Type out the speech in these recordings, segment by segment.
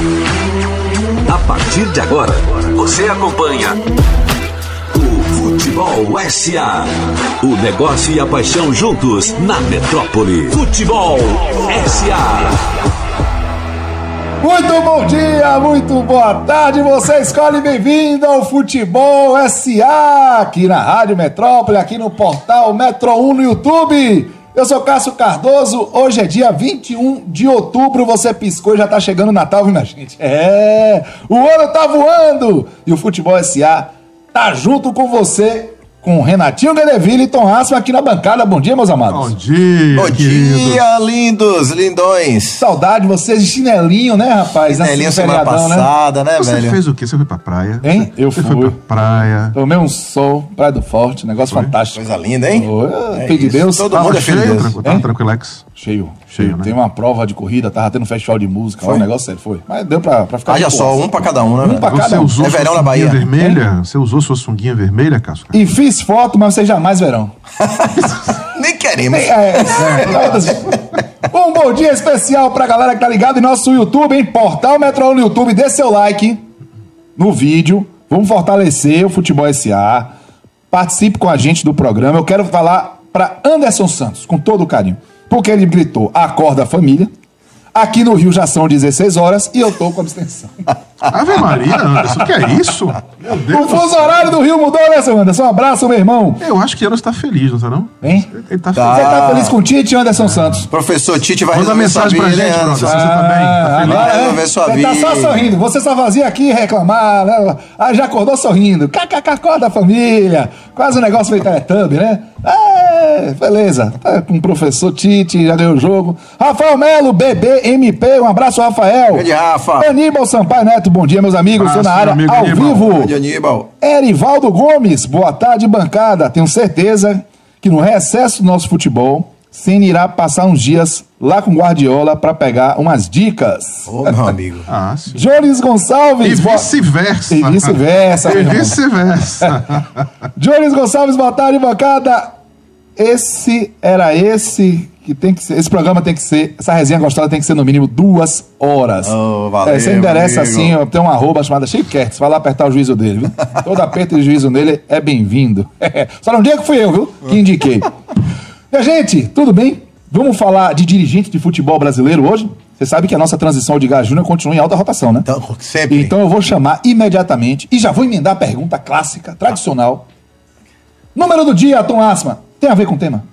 A partir de agora, você acompanha o Futebol SA. O negócio e a paixão juntos na metrópole. Futebol SA. Muito bom dia, muito boa tarde, você escolhe bem-vindo ao Futebol SA, aqui na Rádio Metrópole, aqui no portal Metro 1 no YouTube. Eu sou Cássio Cardoso, hoje é dia 21 de outubro, você piscou e já tá chegando o Natal, viu, minha gente? É, o ano tá voando e o Futebol SA tá junto com você com Renatinho Gadeville e Tom Hassman aqui na bancada. Bom dia, meus amados. Bom dia, Bom querido. dia, lindos, lindões. Saudade de vocês de chinelinho, né, rapaz? Chinelinho semana feriadão, né? passada, né, Você velho? fez o quê? Você foi pra praia? Hein? Eu Você fui. foi pra praia. Tomei um sol, Praia do Forte, negócio fantástico. Coisa linda, hein? Oi, É filho de Deus. Todo Tava mundo é filho de cheio, Deus. tranquilo, tava tranquilex. Cheio, Cheio, né? Tem uma prova de corrida, tava tendo um festival de música, lá, um negócio sério, foi. Mas deu pra, pra ficar. De só, um pra cada um, né? Um velho? pra Você cada um. usou É verão na Bahia. vermelha? Você usou sua sunguinha vermelha, Cássio? E fiz foto, mas vocês jamais verão. Nem queremos. É, Um bom dia especial pra galera que tá ligado em nosso YouTube, hein? Portal Metro no YouTube, dê seu like no vídeo. Vamos fortalecer o Futebol SA. Participe com a gente do programa. Eu quero falar pra Anderson Santos, com todo carinho. Porque ele gritou, acorda família. Aqui no Rio já são 16 horas e eu tô com abstenção. Ave Maria, Anderson, que é isso? Meu O Deus. do fuso horário do Rio mudou, né, seu Anderson? Um abraço, meu irmão. Eu acho que Anderson tá feliz, não tá não? Hein? Ele tá, Tá. Você feliz. tá feliz com o Tite, Anderson Santos? Professor Tite vai Manda mensagem sua pra vida, gente. Anderson? Você tá bem? Tá feliz? agora, Vai é, resolver sua você tá só vida. sorrindo. Você só fazia aqui reclamar, né? Ah, já acordou sorrindo. KKK, acorda a família. Quase um negócio meio Teletubby, né? É, beleza. Tá com o professor Tite, já deu o jogo. Rafael Melo, BBMP, um abraço, Rafael. Grande Rafa. Aníbal Sampaio Neto, bom dia, meus amigos. Estou na área ao Aníbal. vivo. Grande Aníbal. Erivaldo Gomes, boa tarde, bancada. Tenho certeza que no recesso do nosso futebol, Ceni irá passar uns dias lá com Guardiola para pegar umas dicas. Ô, meu amigo. Ah, sim. Jones E Gonçalves, boa- vice-versa. E vice-versa, E vice-versa. Jones Gonçalves, boa tarde, bancada. Esse era esse que tem que ser. Esse programa tem que ser. Essa resenha gostosa tem que ser no mínimo duas horas. Oh, valeu, É, você endereça assim, tem uma arroba chamada Chiquete. Vai lá apertar o juízo dele, viu? Todo aperto de juízo nele é bem-vindo. Só não diga que fui eu, viu? Que indiquei. Minha gente, tudo bem? Vamos falar de dirigente de futebol brasileiro hoje? Você sabe que a nossa transição de Gás Júnior continua em alta rotação, né? Então, sempre. Então eu vou chamar imediatamente e já vou emendar a pergunta clássica, tradicional. Número do dia, Tom Asma. Tem a ver com o tema?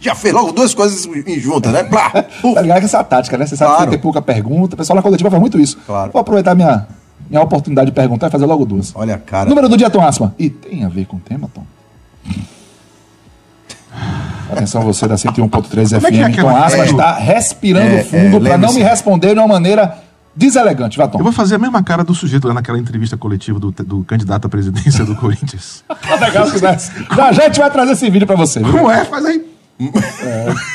Já fez logo duas coisas em juntas, né? Plá. Tá ligado que essa é a tática, né? Você sabe Claro. que tem pouca pergunta. O pessoal na coletiva faz muito isso. Claro. Vou aproveitar minha, minha oportunidade de perguntar e fazer logo duas. Olha a cara. Número do dia, Tom Asma. E tem a ver com o tema, Tom? Atenção você da 101.3 Como é é FM. Tom Asma está respirando É, fundo é, para não me responder de uma maneira deselegante. Vá, Tom. Eu vou fazer a mesma cara do sujeito lá naquela entrevista coletiva do, do candidato à presidência do Corinthians. Tá legal que dá. Já já a gente vai trazer esse vídeo pra você, viu? Como é? Faz aí.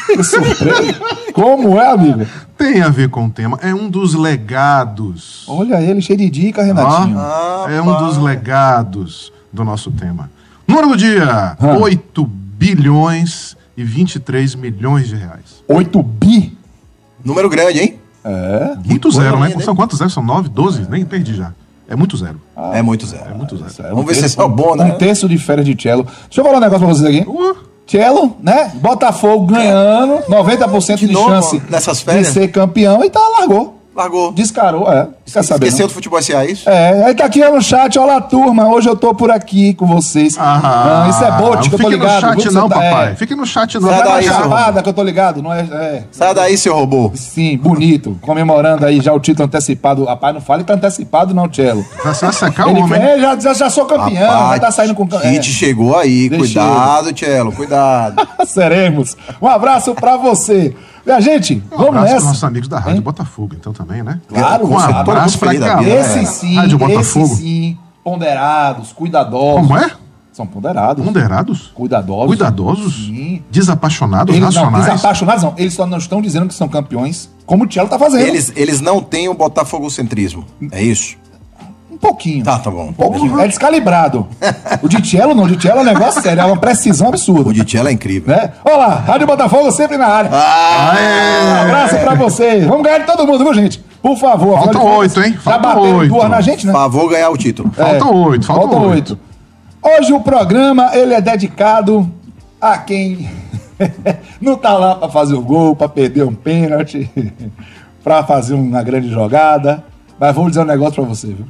Que surpresa. Como é, amigo? Tem a ver com o tema. É um dos legados. Olha ele, cheio de dica, Renatinho. Ó, é um dos legados do nosso tema. Número do dia: 8 bilhões e 23 milhões de reais. 8 bi. Número grande, hein? É. Muito zero, né? São quantos zeros? São 9, 12? Nem perdi já. É muito zero. é muito zero. É muito zero. É Vamos ver se terço- é o bom, né? Um terço de férias de cello. Deixa eu falar um negócio pra vocês aqui. Uh, Cello, né? Botafogo ganhando, 90% de, De novo, chance nessas de férias? ser campeão e tá, largou. Largou. Descarou, é. Quer saber? Esqueceu não? do futebol SA, é isso? É, aí tá aqui no chat, olá turma, hoje eu tô por aqui com vocês. não, isso é bote que eu tô Fique ligado. no viu, chat que você não, tá- papai. É. Fique no chat não. Sai é daí, chapada que eu tô ligado, não é, é. Sai daí, seu robô. Sim, bonito. Comemorando aí já o título antecipado. Rapaz, não fale que tá antecipado, não, Cello. Vai se secar o Ele homem. é, já, já, já sou campeão, vai tá saindo com é. Tite chegou aí. Deixa cuidado, Tchelo, cuidado. Seremos. Um abraço pra você. Minha gente, Um vamos abraço para nessa. nossos amigos da Rádio Hein? Botafogo, então também, né? Claro, um você- abraço da galera. vida, Esse É. sim, Rádio esse Botafogo. sim, ponderados, cuidadosos. Como é? São ponderados. Ponderados? Cuidadosos. Cuidadosos? Sim. Desapaixonados? Eles não, racionais? desapaixonados não. Eles só não estão dizendo que são campeões, como o Tchelo tá fazendo. Eles, eles não têm o botafogocentrismo. É isso? Um pouquinho. Tá, tá bom. Um pouquinho. É descalibrado. o de Tchelo não. O de Tchelo é um negócio sério. É uma precisão absurda. O de Tchelo é incrível. Né? Olá, Rádio Botafogo sempre na área. Ah, Um abraço pra vocês. Vamos ganhar de todo mundo, viu, gente? Por favor. contas, oito, hein? Bateram oito. duas na gente, né? Favor ganhar o título. Faltam oito, faltam Faltam oito. oito. Hoje o programa ele é dedicado a quem não tá lá pra fazer o gol, pra perder um pênalti, pra fazer uma grande jogada. Mas vou dizer um negócio pra você, viu?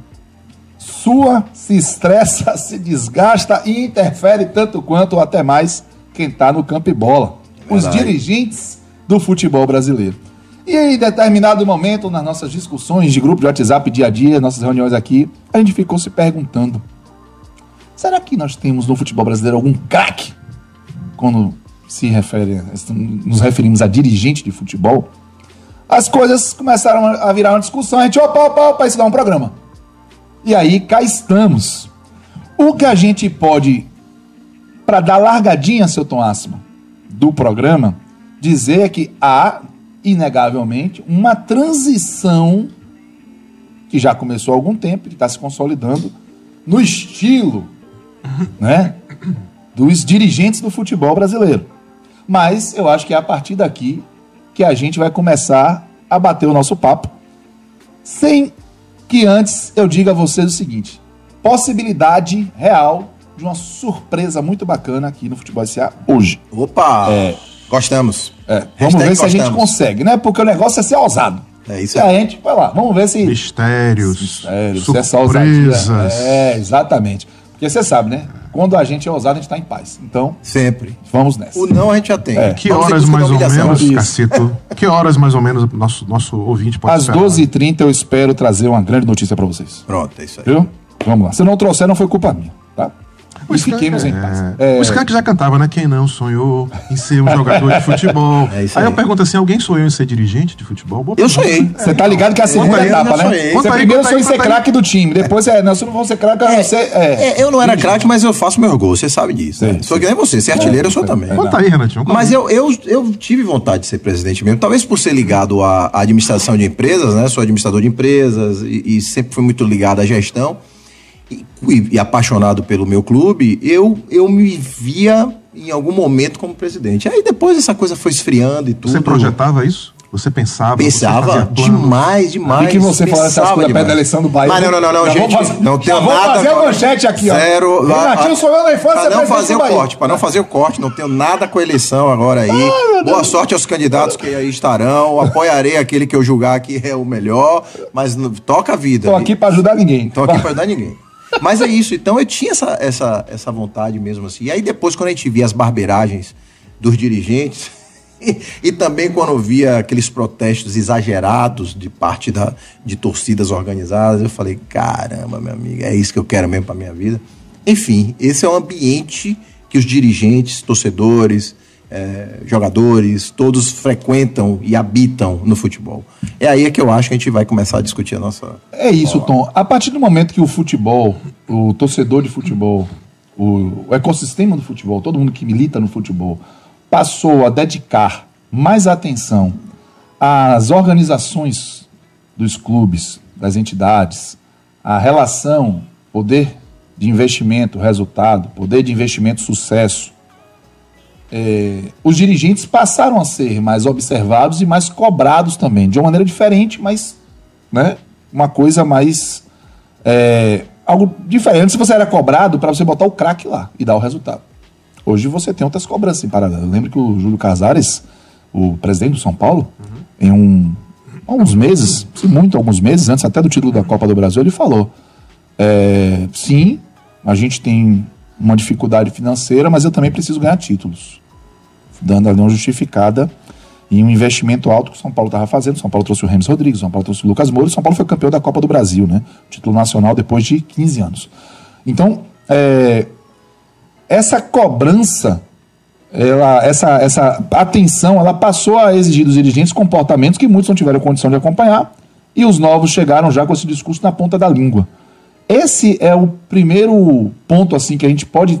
Sua se estressa, se desgasta e interfere tanto quanto ou até mais quem tá no campo e bola. Os Verdade. dirigentes do futebol brasileiro. E em determinado momento, nas nossas discussões de grupo de WhatsApp dia a dia, nossas reuniões aqui, a gente ficou se perguntando: será que nós temos no futebol brasileiro algum craque quando se refere, nos referimos a dirigente de futebol? As coisas começaram a virar uma discussão. A gente, opa, opa, opa, isso dá um programa. E aí cá estamos. O que a gente pode, para dar largadinha, seu Tom Asma, do programa, dizer é que há, inegavelmente, uma transição que já começou há algum tempo, que está se consolidando, no estilo né, dos dirigentes do futebol brasileiro. Mas eu acho que é a partir daqui que a gente vai começar a bater o nosso papo, sem que antes eu diga a vocês o seguinte: possibilidade real de uma surpresa muito bacana aqui no Futebol SA hoje. Opa! Gostamos. É, vamos Hashtag ver se a gente gostamos. consegue, né? Porque o negócio é ser ousado. É isso E a aí. gente, vai lá, vamos ver se. Mistérios, Mistérios, essa ousadia. surpresas. É, exatamente. Porque você sabe, né? Quando a gente é ousado, a gente tá em paz. Então, Sempre. vamos nessa. O não a gente já tem. É. Que Vamos horas mais ou menos. Cacito? Que horas mais ou menos nosso, nosso ouvinte pode Às esperar? 12h30 eu espero trazer uma grande notícia pra vocês. Pronto, é isso aí. Viu? Vamos lá. Se não trouxer, não foi culpa minha, tá? O E Skank- fiquemos em é, paz. É, O Skank já cantava, né? Quem não sonhou em ser um jogador de futebol. É aí. aí. eu pergunto assim: alguém sonhou em ser dirigente de futebol? Boa Eu sonhei. Você tá ligado que é a segunda etapa, né? sonhei. Você primeiro aí, em ser craque do time, depois é, não, se não for ser craque, eu não sei. É, É, eu não era craque, mas eu faço meu gol, você sabe disso. né? Sou que nem você, ser artilheiro eu sou também. Conta aí, Renatinho. Mas eu, eu, eu tive vontade de ser presidente mesmo, talvez por ser ligado à à administração de empresas, né? Sou administrador de empresas e, e sempre fui muito ligado à gestão. E, e- apaixonado pelo meu clube, eu, eu me via em algum momento como presidente. Aí depois essa coisa foi esfriando e tudo. Você projetava isso? Você pensava? você Pensava fazia planos? demais, demais. E que você fala essas coisas perto da eleição do Bahia. Mas não, não, não, não, Já gente. fazer- não já tenho vou nada. fazer a manchete aqui, ó. Zero. Renatinho sonhou na infância Pra não fazer o Bahia. corte, para não fazer o corte, não tenho nada com a eleição agora aí. Boa sorte aos candidatos que aí estarão. Apoiarei aquele que eu julgar que é o melhor, mas não- toca a vida. Tô aqui pra ajudar ninguém. Tô aqui pra ajudar ninguém. Mas é isso, então eu tinha essa, essa, essa vontade mesmo assim. E aí depois, quando a gente via as barbeiragens dos dirigentes, e, e também quando eu via aqueles protestos exagerados de parte da, de torcidas organizadas, eu falei, caramba, meu amigo, é isso que eu quero mesmo pra minha vida. Enfim, esse é o ambiente que os dirigentes, torcedores, eh, jogadores, todos frequentam e habitam no futebol. É aí que eu acho que a gente vai começar a discutir a nossa, É isso, Tom. A partir do momento que o futebol, o torcedor de futebol, o, o ecossistema do futebol, todo mundo que milita no futebol, passou a dedicar mais atenção às organizações dos clubes, das entidades, a relação, poder de investimento, resultado, poder de investimento, sucesso. É, os dirigentes passaram a ser mais observados e mais cobrados também, de uma maneira diferente, mas né, uma coisa mais. é, algo diferente. Se você era cobrado para você botar o craque lá e dar o resultado. Hoje você tem outras cobranças em paralelo. Eu lembro que o Júlio Casares, o presidente do São Paulo, em um, há uns meses, se muito, alguns meses, antes até do título da Copa do Brasil, ele falou: é, sim, a gente tem uma dificuldade financeira, mas eu também preciso ganhar títulos. Dando ali uma justificada em um investimento alto que o São Paulo estava fazendo. São Paulo trouxe o Remes Rodrigues, São Paulo trouxe o Lucas Moura, São Paulo foi campeão da Copa do Brasil, né? Título nacional depois de 15 anos. Então, é, essa cobrança, ela, essa, essa atenção, ela passou a exigir dos dirigentes comportamentos que muitos não tiveram condição de acompanhar e os novos chegaram já com esse discurso na ponta da língua. Esse é o primeiro ponto assim que a gente pode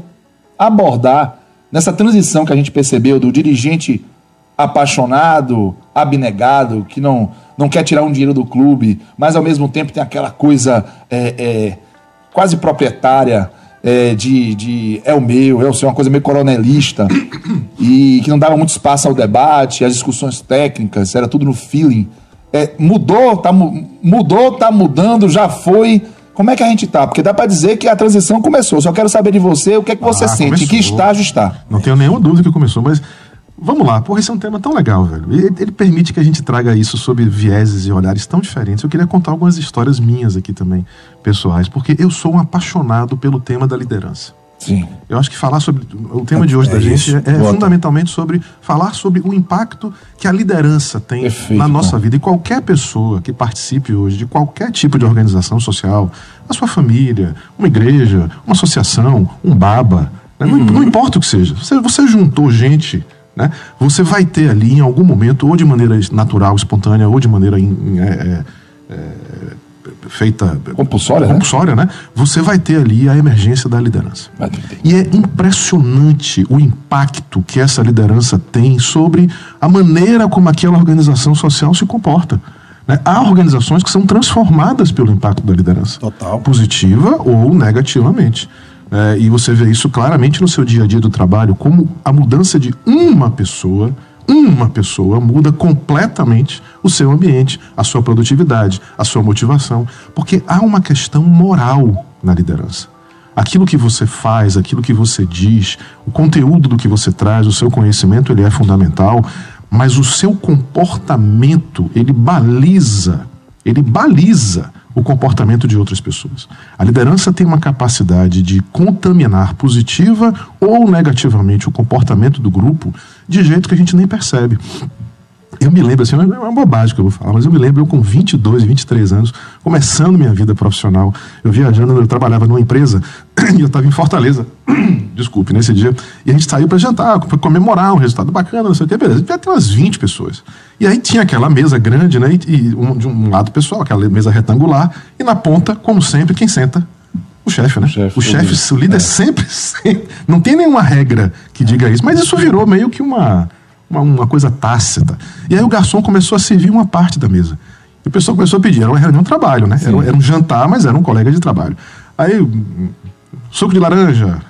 abordar nessa transição que a gente percebeu do dirigente apaixonado, abnegado, que não, não quer tirar um dinheiro do clube, mas ao mesmo tempo tem aquela coisa é, é, quase proprietária é, de, de é o meu, é o seu, uma coisa meio coronelista, e que não dava muito espaço ao debate, às discussões técnicas, era tudo no feeling. É, mudou, tá, mu- mudou, tá mudando, já foi. Como é que a gente tá? Porque dá pra dizer que a transição começou. Só quero saber de você o que é que você Ah, sente, em que começou. estágio está. Não tenho nenhuma dúvida que começou, mas vamos lá. Porra, esse é um tema tão legal, velho. Ele, ele permite que a gente traga isso sob vieses e olhares tão diferentes. Eu queria contar algumas histórias minhas aqui também, pessoais, porque eu sou um apaixonado pelo tema da liderança. Sim. Eu acho que falar sobre. O tema de hoje É da gente é, é fundamentalmente sobre falar sobre o impacto que a liderança tem Perfeito, na nossa bom. vida. E qualquer pessoa que participe hoje de qualquer tipo de organização social, a sua família, uma igreja, uma associação, um baba, né? não, não importa o que seja. Você, você juntou gente. Né? Você vai ter ali em algum momento, ou de maneira natural, espontânea, ou de maneira in- in- é, é, é, feita Compulsória, né? compulsória, né? Você vai ter ali a emergência da liderança. E é impressionante o impacto que essa liderança tem sobre a maneira como aquela organização social se comporta. né? Há organizações que são transformadas pelo impacto da liderança. Total. Positiva ou negativamente. É, e você vê isso claramente no seu dia a dia do trabalho, como a mudança de uma pessoa, uma pessoa muda completamente o seu ambiente, a sua produtividade, a sua motivação. Porque há uma questão moral na liderança. Aquilo que você faz, aquilo que você diz, o conteúdo do que você traz, o seu conhecimento, ele é fundamental, mas o seu comportamento, ele baliza, ele baliza o comportamento de outras pessoas. A liderança tem uma capacidade de contaminar positiva ou negativamente o comportamento do grupo de jeito que a gente nem percebe. Eu me lembro, assim, é uma bobagem que eu vou falar, mas eu me lembro eu com 22, 23 anos, começando minha vida profissional, eu viajando, eu trabalhava numa empresa e eu estava em Fortaleza, desculpe, nesse dia, e a gente saiu para jantar, para comemorar um resultado bacana, não sei o que, beleza, devia ter umas 20 pessoas. E aí tinha aquela mesa grande, né, e, um, de um lado pessoal, aquela mesa retangular, e na ponta, como sempre, quem senta? O chefe, né? chefe, o chefe, o o líder sempre, sempre. Não tem nenhuma regra que diga isso, mas isso virou meio que uma, uma, uma coisa tácita. E aí o garçom começou a servir uma parte da mesa. E o pessoal começou a pedir, era uma reunião de trabalho, né? Era, era um jantar, mas era um colega de trabalho. Aí, suco de laranja,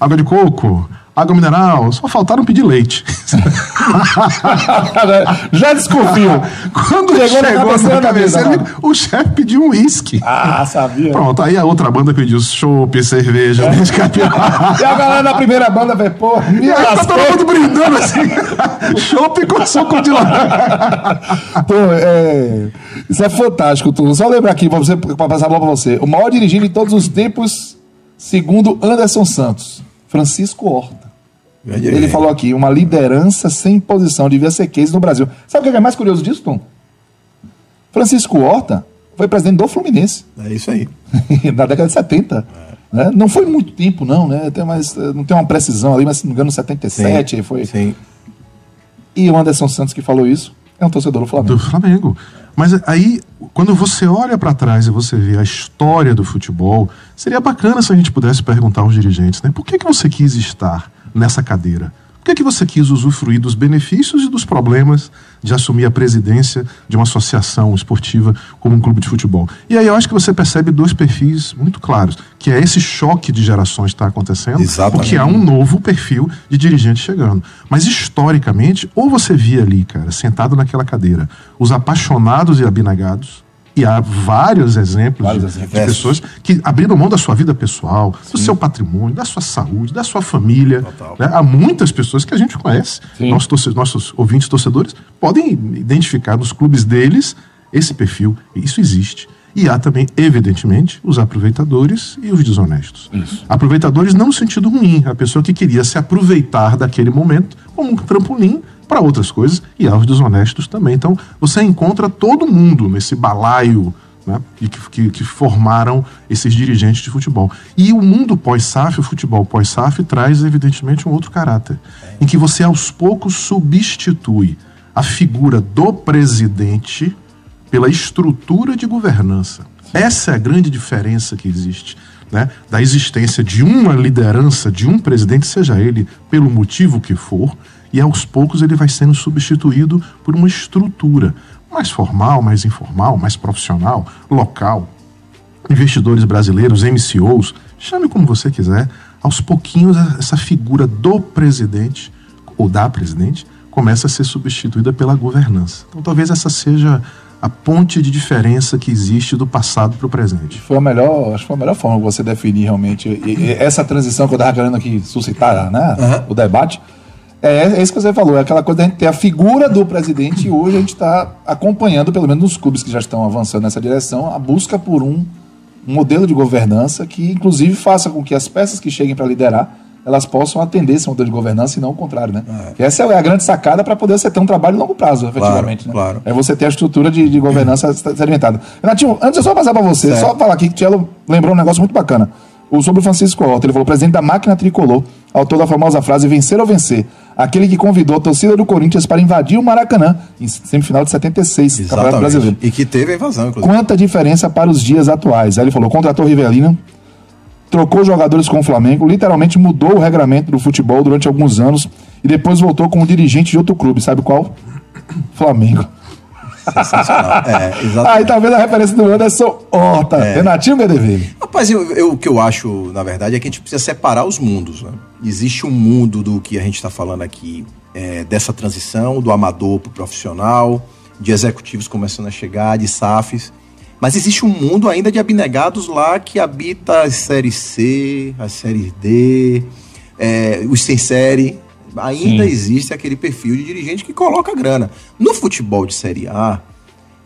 água de coco, água mineral, só faltaram pedir leite. Já desconfio. Quando Chegou chegou, na cabeceira o chefe pediu um uísque. Ah, sabia. Pronto, aí a outra banda pediu chopp, cerveja, capilar. E a galera da primeira banda vê, pô, me E aí tá todo mundo brindando assim. Chopp com suco de laranja. Pô, é, isso é fantástico, tudo. Só lembrar aqui, pra, você, pra passar a bola pra você. O maior dirigido de todos os tempos, segundo Anderson Santos, Francisco Horta. Ele falou aqui, uma liderança sem posição devia ser case no Brasil. Sabe o que é mais curioso disso, Tom? Francisco Horta foi presidente do Fluminense É isso aí. na década de 70. né? Não foi muito tempo, não, né? Tem mais, não tem uma precisão ali, mas se não me engano, 77 foi. Sim. E o Anderson Santos que falou isso é um torcedor do Flamengo. Do Flamengo. Mas aí, quando você olha para trás e você vê a história do futebol, seria bacana se a gente pudesse perguntar aos dirigentes, né? Por que, que você quis estar nessa cadeira? Por que, que você quis usufruir dos benefícios e dos problemas de assumir a presidência de uma associação esportiva como um clube de futebol? E aí eu acho que você percebe dois perfis muito claros, que é esse choque de gerações que está acontecendo, Exatamente. porque há um novo perfil de dirigente chegando. Mas historicamente, ou você via ali, cara, sentado naquela cadeira, os apaixonados e abnegados, e há vários exemplos Vários de, de pessoas que abriram mão da sua vida pessoal, do seu patrimônio, da sua saúde, da sua família. Né? Há muitas pessoas que a gente conhece, Sim. nossos, torce- nossos ouvintes torcedores, podem identificar nos clubes deles esse perfil. Isso existe. E há também, evidentemente, os aproveitadores e os desonestos. Aproveitadores não no sentido ruim, a pessoa que queria se aproveitar daquele momento como um trampolim para outras coisas, e há os desonestos também. Então, você encontra todo mundo nesse balaio né, que, que, que formaram esses dirigentes de futebol. E o mundo pós-SAF, o futebol pós-SAF, traz, evidentemente, um outro caráter, em que você, aos poucos, substitui a figura do presidente pela estrutura de governança. Essa é a grande diferença que existe. Né, da existência de uma liderança, de um presidente, seja ele pelo motivo que for, e aos poucos ele vai sendo substituído por uma estrutura mais formal, mais informal, mais profissional, local. Investidores brasileiros, MCOs, chame como você quiser, aos pouquinhos essa figura do presidente ou da presidente começa a ser substituída pela governança. Então talvez essa seja a ponte de diferença que existe do passado para o presente. Foi a melhor, acho que foi a melhor forma que você definir realmente e- e essa transição que eu estava querendo aqui suscitar, né? Aham. O debate. É, é isso que você falou, é aquela coisa da gente ter a figura do presidente e hoje a gente está acompanhando, pelo menos nos clubes que já estão avançando nessa direção, a busca por um, um modelo de governança que, inclusive, faça com que as peças que cheguem para liderar elas possam atender esse modelo de governança e não o contrário, né? Que Essa é a grande sacada para poder você ter um trabalho de longo prazo, efetivamente. né? claro. É você ter a estrutura de, de governança sedimentada. Renatinho, antes eu só passar para você, Certo. só falar aqui que o Tielo lembrou um negócio muito bacana. O sobre o Francisco Horta, ele falou, presidente da máquina tricolor, autor da famosa frase vencer ou vencer. Aquele que convidou a torcida do Corinthians para invadir o Maracanã em semifinal de 76, Campeonato Brasileiro. E que teve a invasão, inclusive. Quanta diferença para os dias atuais. Aí ele falou, contratou Rivelino, trocou jogadores com o Flamengo, literalmente mudou o regramento do futebol durante alguns anos e depois voltou como dirigente de outro clube. Sabe qual? Flamengo. É, exatamente. Aí tá vendo a referência do Anderson Horta. Renatinho Medeville. Rapaz, eu, eu- o que eu acho, na verdade, é que a gente precisa separar os mundos. né? Existe um mundo do que a gente está falando aqui, é, dessa transição do amador para o profissional, de executivos começando a chegar, de SAFs. Mas existe um mundo ainda de abnegados lá que habita as séries C, as séries D, é, os sem série. Ainda Sim. existe aquele perfil de dirigente que coloca grana. No futebol de série A,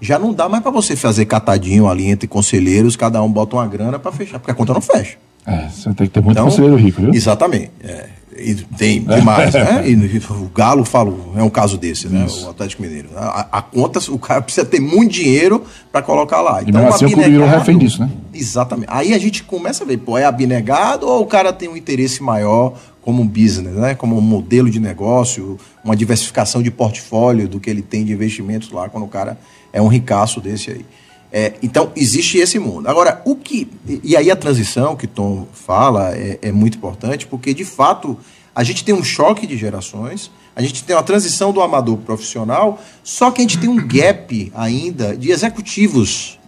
já não dá mais para você fazer catadinho ali entre conselheiros, cada um bota uma grana para fechar, porque a conta não fecha. É, você tem que ter muito Então, conselheiro rico, viu? Exatamente. é. E tem demais, né? E, e o Galo, falo, é um caso desse, né? O Atlético Mineiro. A, a conta, o cara precisa ter muito dinheiro para colocar lá. Então, mesmo assim, o clube virou refém disso, né? Exatamente. Aí a gente começa a ver, pô, é abnegado ou o cara tem um interesse maior como um business, né? Como um modelo de negócio, uma diversificação de portfólio do que ele tem de investimentos lá, quando o cara é um ricaço desse aí. É, então, existe esse mundo. Agora, o que. E aí a transição que Tom fala é, é muito importante, porque de fato a gente tem um choque de gerações, a gente tem uma transição do amador pro profissional, só que a gente tem um gap ainda de executivos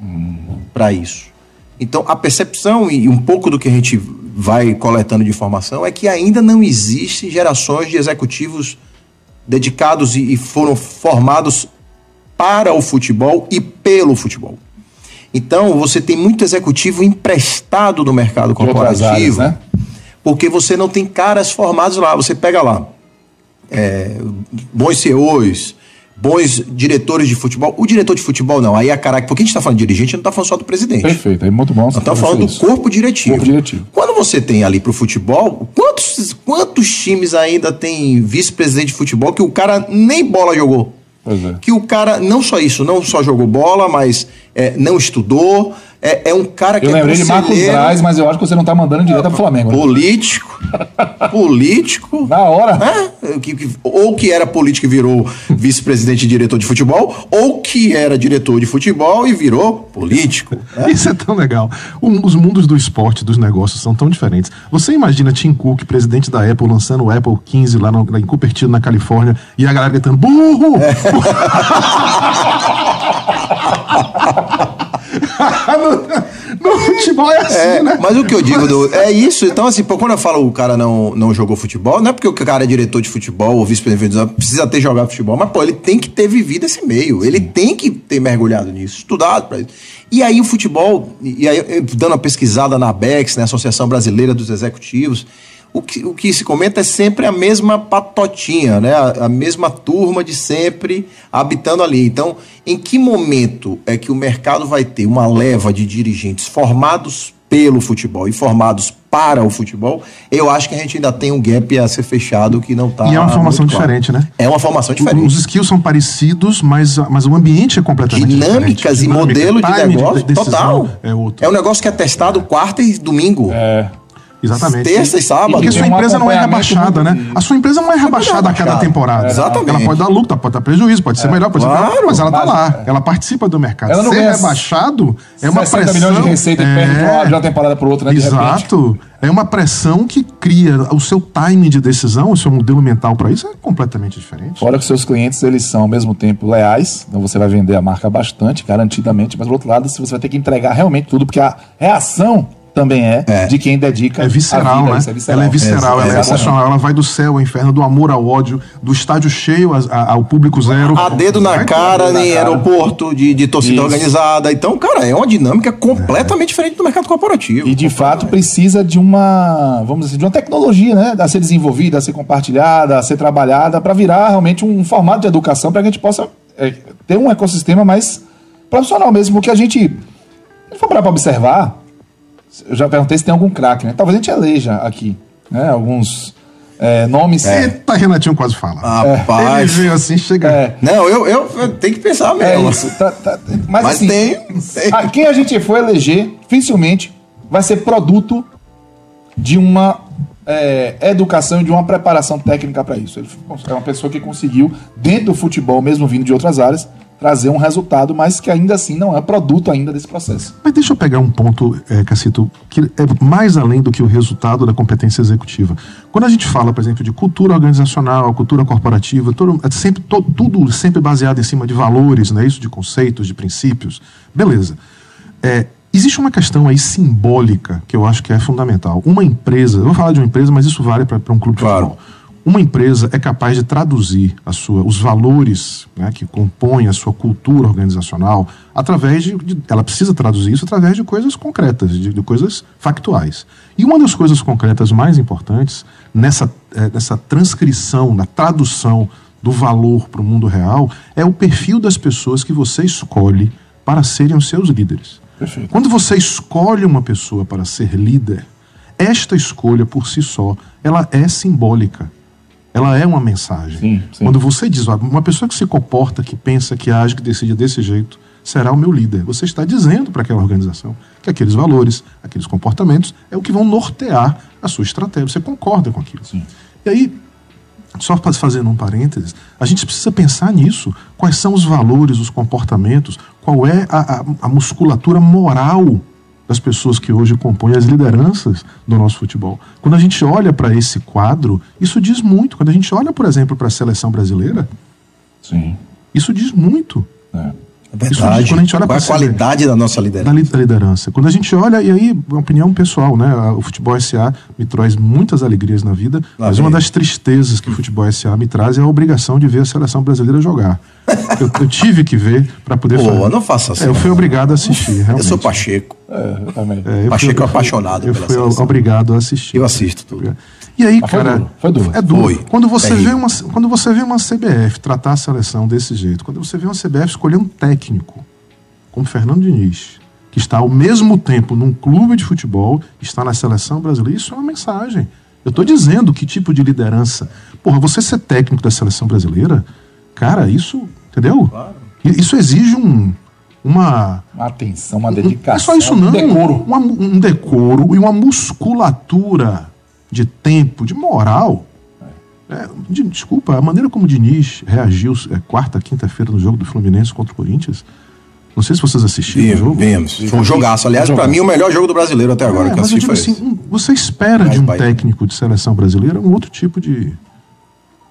para isso. Então, a percepção e um pouco do que a gente vai coletando de informação é que ainda não existe gerações de executivos dedicados e, e foram formados para o futebol e pelo futebol. Então, você tem muito executivo emprestado do mercado corporativo, áreas, né? porque você não tem caras formados lá. Você pega lá é, bons CEOs, bons diretores de futebol. O diretor de futebol não, aí é caraca. Porque a gente está falando de dirigente, a gente não está falando só do presidente. Perfeito, é muito bom. Nós estamos falando do corpo diretivo. Corpo diretivo. Quando você tem ali pro futebol, quantos, quantos times ainda tem vice-presidente de futebol que o cara nem bola jogou? Pois é. Que o cara, não só isso, não só jogou bola, mas é, não estudou. É, é um cara que Eu é lembrei de Marcos Braz, mas eu acho que você não tá mandando direto pro Flamengo. né? político, político. Na hora. né? Que- que- ou que era político e virou vice-presidente e diretor de futebol, ou que era diretor de futebol e virou político. né? Isso é tão legal. O- os mundos do esporte, dos negócios, são tão diferentes. Você imagina Tim Cook, presidente da Apple, lançando o Apple 15 lá, no, lá em Cupertino, na Califórnia, e a galera gritando, burro! no, no futebol é assim, É, né? mas o que eu digo do- é isso. Então, assim, pô, quando eu falo o cara não, não jogou futebol, não é porque o cara é diretor de futebol ou vice-presidente, precisa ter jogado futebol, mas, pô, ele tem que ter vivido esse meio. Ele tem que ter mergulhado nisso, estudado pra isso. E aí o futebol, e aí dando uma pesquisada na ABEX, na Associação Brasileira dos Executivos, o que, o que se comenta é sempre a mesma patotinha, né? A, a mesma turma de sempre habitando ali. Então, em que momento é que o mercado vai ter uma leva de dirigentes formados pelo futebol e formados para o futebol? Eu acho que a gente ainda tem um gap a ser fechado que não está. E é uma formação diferente, né? É uma formação diferente. Os skills são parecidos, mas, mas o ambiente é completamente Dinâmicas diferente. e modelo de negócio decisão total. É outro. É um negócio que é testado quarta e domingo. É. Exatamente. Terça e sábado. Porque E sua empresa não é rebaixada, né? A sua empresa não é rebaixada a cada temporada. Exatamente. Ela pode dar lucro, pode dar prejuízo, pode ser melhor, pode ser Claro. pior, mas ela tá lá. Ela participa do mercado. Ela não Ser rebaixado é uma 60 pressão... milhões de receita e perde de uma- de uma temporada para outra, né? Exato. É uma pressão que cria o seu timing de decisão, o seu modelo mental para isso é completamente diferente. Fora que seus clientes, eles são ao mesmo tempo leais, então você vai vender a marca bastante, garantidamente, mas do outro lado, se você vai ter que entregar realmente tudo, porque a reação também é, É. de quem dedica É visceral, a vida né? isso, é visceral. Ela é visceral, ela é exatamente. emocional, ela vai do céu ao inferno, do amor ao ódio, do estádio cheio a- a- ao público zero. A dedo na Vai cara dedo na em cara. aeroporto de, de torcida Isso. organizada. Então, cara, é uma dinâmica completamente diferente do mercado corporativo. E de fato precisa de uma, vamos dizer, de uma tecnologia, né, a ser desenvolvida, a ser compartilhada, a ser trabalhada para virar realmente um formato de educação para que a gente possa é, ter um ecossistema mais profissional mesmo, porque a gente, se for parar para observar, eu já perguntei se tem algum craque, né? Talvez a gente eleja aqui, né, alguns é, nomes. Eita, Renatinho quase fala. Ele Rapaz. veio assim, chega. É, Não, eu, eu, eu tenho que pensar É mesmo. isso. tá- tá- mas Mas assim, tem, tem. a- quem a gente for eleger, dificilmente vai ser produto de uma é, educação e de uma preparação técnica para isso. Ele é uma pessoa que conseguiu, dentro do futebol, mesmo vindo de outras áreas, trazer um resultado, mas que ainda assim não é produto ainda desse processo. Mas deixa eu pegar um ponto, é, Cacito, que é mais além do que o resultado da competência executiva. Quando a gente fala, por exemplo, de cultura organizacional, cultura corporativa, todo, é sempre, to- tudo sempre baseado em cima de valores, né? isso de conceitos, de princípios, beleza. É, existe uma questão aí simbólica que eu acho que é fundamental. Uma empresa, eu vou falar de uma empresa, mas isso vale para um clube de Claro. futebol. Uma empresa é capaz de traduzir a sua, os valores né, que compõem a sua cultura organizacional através de, de- Ela precisa traduzir isso através de coisas concretas, de, de coisas factuais. E uma das coisas concretas mais importantes nessa, eh, nessa transcrição, na tradução do valor para o mundo real é o perfil das pessoas que você escolhe para serem os seus líderes. Perfeito. Quando você escolhe uma pessoa para ser líder, esta escolha por si só, ela é simbólica. Ela é uma mensagem. Sim, sim. Quando você diz, ó, uma pessoa que se comporta, que pensa, que age, que decide desse jeito, será o meu líder. Você está dizendo para aquela organização que aqueles valores, aqueles comportamentos, é o que vão nortear a sua estratégia. Você concorda com aquilo. Sim. E aí, só para fazendo um parênteses, a gente precisa pensar nisso. Quais são os valores, os comportamentos, qual é a, a- a musculatura moral das pessoas que hoje compõem as lideranças do nosso futebol. Quando a gente olha para esse quadro, isso diz muito. Quando a gente olha, por exemplo, para a seleção brasileira, Sim. isso diz muito. É. É Isso, verdade. quando a gente olha Qual é a qualidade da nossa liderança? li- da liderança. Quando a gente olha, e aí, uma opinião pessoal, né? O futebol SA me traz muitas alegrias na vida, Lá mas vem. uma das tristezas que o futebol SA me traz é a obrigação de ver a seleção brasileira jogar. eu, eu tive que ver para poder Pô, fazer. não faça assim. É, eu fui obrigado a assistir, Eu realmente. sou Pacheco. É, eu também. É, eu Pacheco fui- é apaixonado Eu pela fui seleção. obrigado a assistir. Eu assisto tudo. E aí, Mas foi cara, duro, foi duro. é duro. Foi. Quando você vê uma quando você vê uma CBF tratar a seleção desse jeito, quando você vê uma CBF escolher um técnico como Fernando Diniz, que está ao mesmo tempo num clube de futebol, está na seleção brasileira, isso é uma mensagem. Eu estou dizendo que tipo de liderança. Porra, você ser técnico da seleção brasileira, cara, isso, entendeu? I- Isso exige um uma Uma atenção, uma não dedicação. é só isso, um não. decoro. Uma- um decoro e uma musculatura de tempo, de moral. É, de- desculpa, a maneira como o Diniz reagiu é, quarta, quinta-feira no jogo do Fluminense contra o Corinthians. Não sei se vocês assistiram o Vimos, jogo. vimos. Foi um jogaço. Aliás, pra mim, o melhor jogo do brasileiro até agora É, que mas eu digo assim, um- você espera Mais de um Bahia. técnico de seleção brasileira um outro tipo de,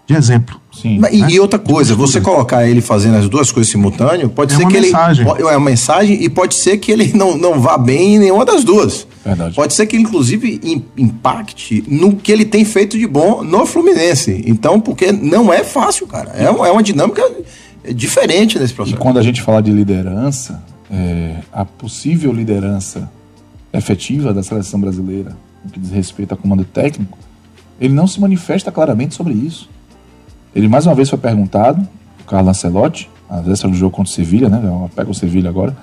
de exemplo. Sim. Mas, e, né? e outra coisa, você colocar ele fazendo as duas coisas simultâneo, pode É ser que mensagem. ele. É uma mensagem e pode ser que ele não, não vá bem em nenhuma das duas. Verdade. Pode ser que ele, inclusive, im- impacte no que ele tem feito de bom no Fluminense. Então, porque não é fácil, cara. É, uma- é uma dinâmica diferente nesse E processo. quando a gente fala de liderança, é, a possível liderança efetiva da seleção brasileira, no que diz respeito a comando técnico, ele não se manifesta claramente sobre isso. Ele mais uma vez foi perguntado, o Carlos Ancelotti, a véspera do jogo contra o Sevilha, né? Pega o Sevilha agora,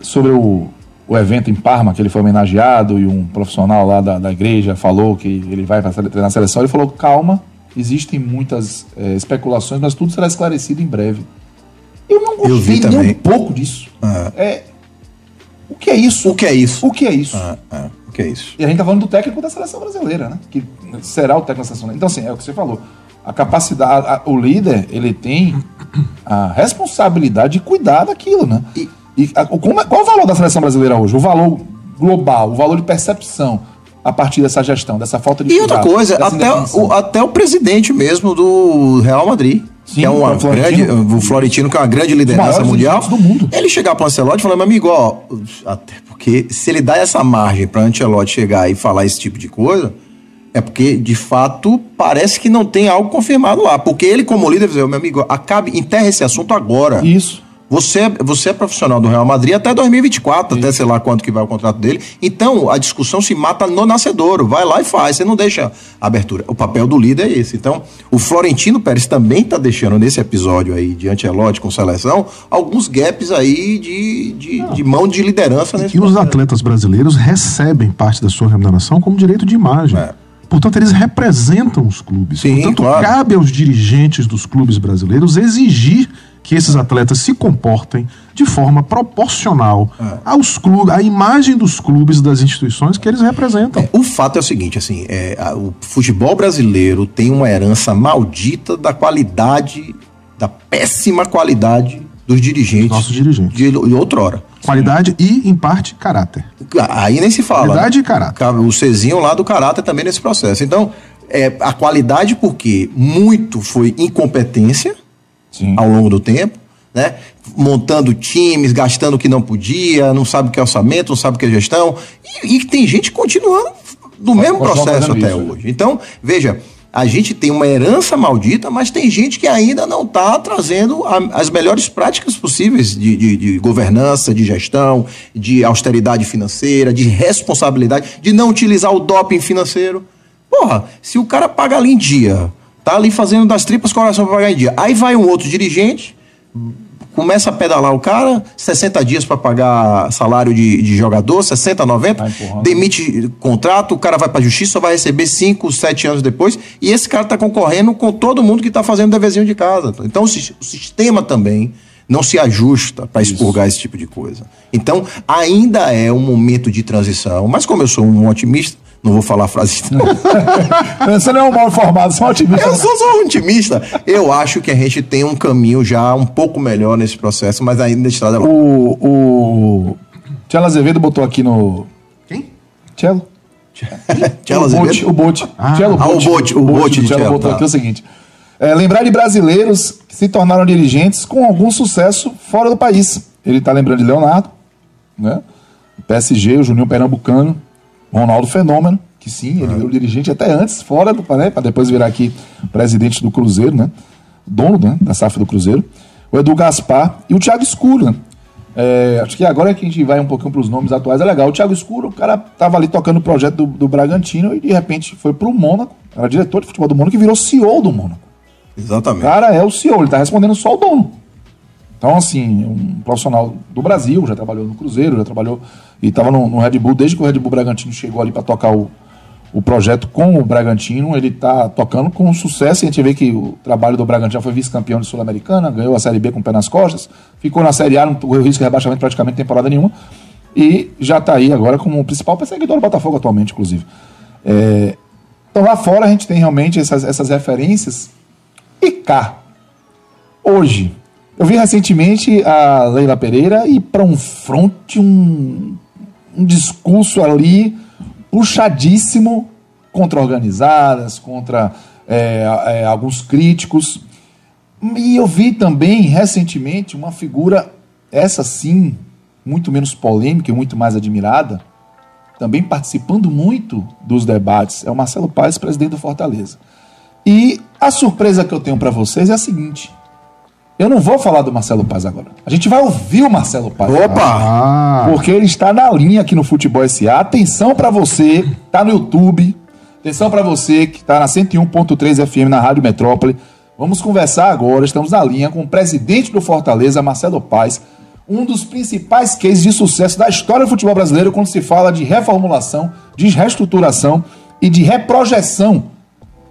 sobre o, o evento em Parma, que ele foi homenageado e um profissional lá da, da igreja falou que ele vai treinar a seleção. Ele falou: calma, existem muitas eh, especulações, mas tudo será esclarecido em breve. Eu não Eu vi gostei nem também. um pouco disso. Ah. É, o que é isso? O que é isso? O que é isso? Ah, ah, o que é isso? E a gente tá falando do técnico da seleção brasileira, né? Que será o técnico da seleção. Então, assim, é o que você falou. A capacidade, a- o líder, ele tem a responsabilidade de cuidar daquilo, né? E- E, a- como é- qual o valor da seleção brasileira hoje? O valor global, o valor de percepção a partir dessa gestão, dessa falta de E outra cuidado, coisa, dessa até o, até o presidente mesmo do Real Madrid. Sim, que é Florentino. grande, o Florentino, que é uma grande liderança mundial, do mundo. ele chegar para o Ancelotti e falar, meu amigo, ó, até porque se ele dá essa margem para Ancelotti chegar e falar esse tipo de coisa, é porque, de fato, parece que não tem algo confirmado lá. Porque ele, como líder, dizer, meu amigo, acabe, enterra esse assunto agora. Isso. Você, é- você é profissional do Real Madrid até 2024, até sei lá quanto que vai o contrato dele. Então, a discussão se mata no nascedouro. Vai lá e faz, você não deixa abertura. O papel do líder é esse. Então, o Florentino Pérez também está deixando nesse episódio aí de Ancelotti com seleção alguns gaps aí de, de, de mão de liderança nesse E os atletas brasileiros recebem parte da sua remuneração como direito de imagem. É. Portanto, eles representam os clubes. Sim, Portanto, claro. cabe aos dirigentes dos clubes brasileiros exigir que esses atletas se comportem de forma proporcional É. aos clubes, à imagem dos clubes das instituições que eles representam. O fato é o seguinte, assim, é, a- o futebol brasileiro tem uma herança maldita da qualidade, da péssima qualidade dos dirigentes. Nossos dirigentes. De, de outrora. Qualidade e, em parte, caráter. Aí nem se fala. Qualidade e caráter. Ca- O Cezinho lá do caráter também nesse processo. Então, é, a qualidade porque muito foi incompetência Sim. ao longo do tempo, né? Montando times, gastando o que não podia, não sabe o que é orçamento, não sabe o que é gestão. E, e tem gente continuando do mesmo processo até isso, hoje. Então, veja, a gente tem uma herança maldita, mas tem gente que ainda não está trazendo a- as melhores práticas possíveis de, de- de governança, de gestão, de austeridade financeira, de responsabilidade, de não utilizar o doping financeiro. Porra, se o cara paga ali em dia, tá ali fazendo das tripas coração para pagar em dia, aí vai um outro dirigente, começa a pedalar o cara, 60 dias para pagar salário de, de jogador, 60, 90, Vai empurrando. demite contrato, o cara vai para justiça, só vai receber 5, 7 anos depois, e esse cara tá concorrendo com todo mundo que tá fazendo deverzinho de casa. Então o, o sistema também não se ajusta para expurgar esse tipo de coisa. Então ainda é um momento de transição, mas como eu sou um otimista, não vou falar a frase Você não é um mal informado, você é um otimista. eu sou só um otimista. Eu acho que a gente tem um caminho já um pouco melhor nesse processo, mas ainda é longa. O, o Tchelo Azevedo botou aqui no. Quem? Tchelo? Tchelo o Azevedo? Bote, o Bote. Ah. Tchelo Ah, o Bote, o Bote do de Tchelo botou tá. aqui o seguinte. É, lembrar de brasileiros que se tornaram dirigentes com algum sucesso fora do país. Ele está lembrando de Leonardo, né? O PSG, o Juninho Pernambucano, Ronaldo Fenômeno, que sim, ele virou dirigente até antes, fora do né, para depois virar aqui presidente do Cruzeiro, né? Dono né, da SAF do Cruzeiro. O Edu Gaspar e o Thiago Escuro, né? É, acho que agora que a gente vai um pouquinho para os nomes atuais, é legal. O Thiago Escuro, o cara tava ali tocando o projeto do, do Bragantino e de repente foi pro Mônaco, era diretor de futebol do Mônaco e virou CEO do Mônaco. O Exatamente. cara é o CEO, ele tá respondendo só o dono. Então, assim, um profissional do Brasil, já trabalhou no Cruzeiro, já trabalhou e estava no, no Red Bull, desde que o Red Bull Bragantino chegou ali para tocar o, o projeto com o Bragantino, ele tá tocando com sucesso. E a gente vê que o trabalho do Bragantino foi vice-campeão de Sul-Americana, ganhou a Série B com o pé nas costas, ficou na Série A, não correu risco de rebaixamento praticamente temporada nenhuma, e já está aí agora como o principal perseguidor do Botafogo atualmente, inclusive. É, então lá fora a gente tem realmente essas, essas referências. E cá, hoje, eu vi recentemente a Leila Pereira ir para um fronte, um, um discurso ali puxadíssimo contra organizadas, contra é, é, alguns críticos. E eu vi também recentemente uma figura, essa sim, muito menos polêmica e muito mais admirada, também participando muito dos debates, é o Marcelo Paes, presidente do Fortaleza. E a surpresa que eu tenho para vocês é a seguinte: eu não vou falar do Marcelo Paz agora. A gente vai ouvir o Marcelo Paz. Opa! Ah, Porque ele está na linha aqui no Futebol SA. Atenção para você, que tá no YouTube. Atenção para você que está na 101.3 FM na Rádio Metrópole. Vamos conversar agora. Estamos na linha com o presidente do Fortaleza, Marcelo Paz, um dos principais cases de sucesso da história do futebol brasileiro quando se fala de reformulação, de reestruturação e de reprojeção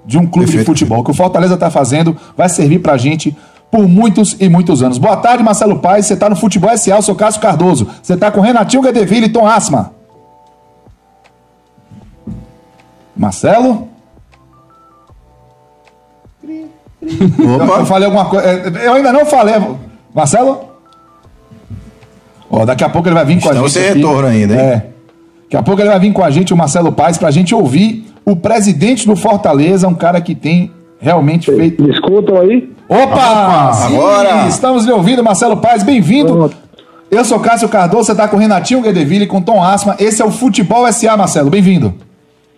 de um clube de Perfeito. futebol. O que o Fortaleza está fazendo vai servir para a gente por muitos e muitos anos. Boa tarde, Marcelo Paes. Você está no Futebol SA, eu sou Cássio Cardoso. Você está com Renatinho Guedeville e Tom Asma. Marcelo? Eu, eu Opa! falei alguma coisa. é, Eu ainda não falei. Marcelo? Ó, daqui a pouco ele vai vir com a Estamos gente. sem retorno ainda, hein? É. Daqui a pouco ele vai vir com a gente, o Marcelo Paes, pra gente ouvir o presidente do Fortaleza, um cara que tem realmente feito. Me escutam aí? Opa! Sim, agora! Estamos lhe ouvindo, Marcelo Paz, bem-vindo. Eu sou Cássio Cardoso, você está com o Renatinho Guedeville e com Tom Asma. Esse é o Futebol SA, Marcelo, bem-vindo.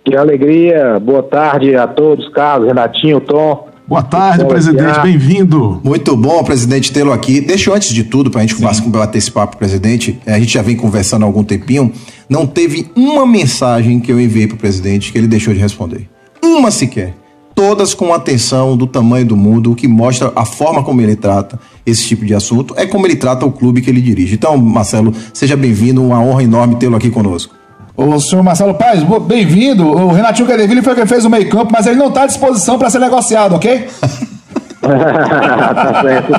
Que alegria. Boa tarde a todos, Carlos, Renatinho, Tom. Boa tarde, Boa presidente, bem-vindo. Muito bom, presidente, tê-lo aqui. Deixa eu, antes de tudo, para a gente começar- bater esse papo, presidente, eh, a gente já vem conversando há algum tempinho, não teve uma mensagem que eu enviei para o presidente que ele deixou de responder. Uma sequer. Todas com atenção do tamanho do mundo, o que mostra a forma como ele trata esse tipo de assunto, é como ele trata o clube que ele dirige. Então, Marcelo, seja bem-vindo, uma honra enorme tê-lo aqui conosco. O senhor Marcelo Paz, bem-vindo. O Renatinho Guedeville foi quem fez o meio campo, mas ele não está à disposição para ser negociado, ok? tá certo.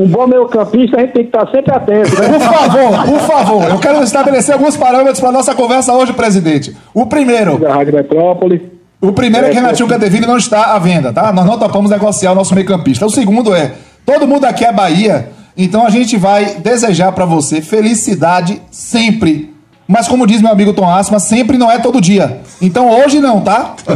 Um, bom meio campista a gente tem que estar sempre atento, Por né? favor, por favor, eu quero estabelecer alguns parâmetros para nossa conversa hoje, presidente. O primeiro, Da Rádio Metrópole. O primeiro é que É, Renatinho Guedeville não está à venda, tá? Nós não topamos negociar o nosso meio campista. O segundo é, todo mundo aqui é Bahia, então a gente vai desejar para você felicidade sempre. Mas como diz meu amigo Tom Asma, sempre não é todo dia. Então hoje não, tá?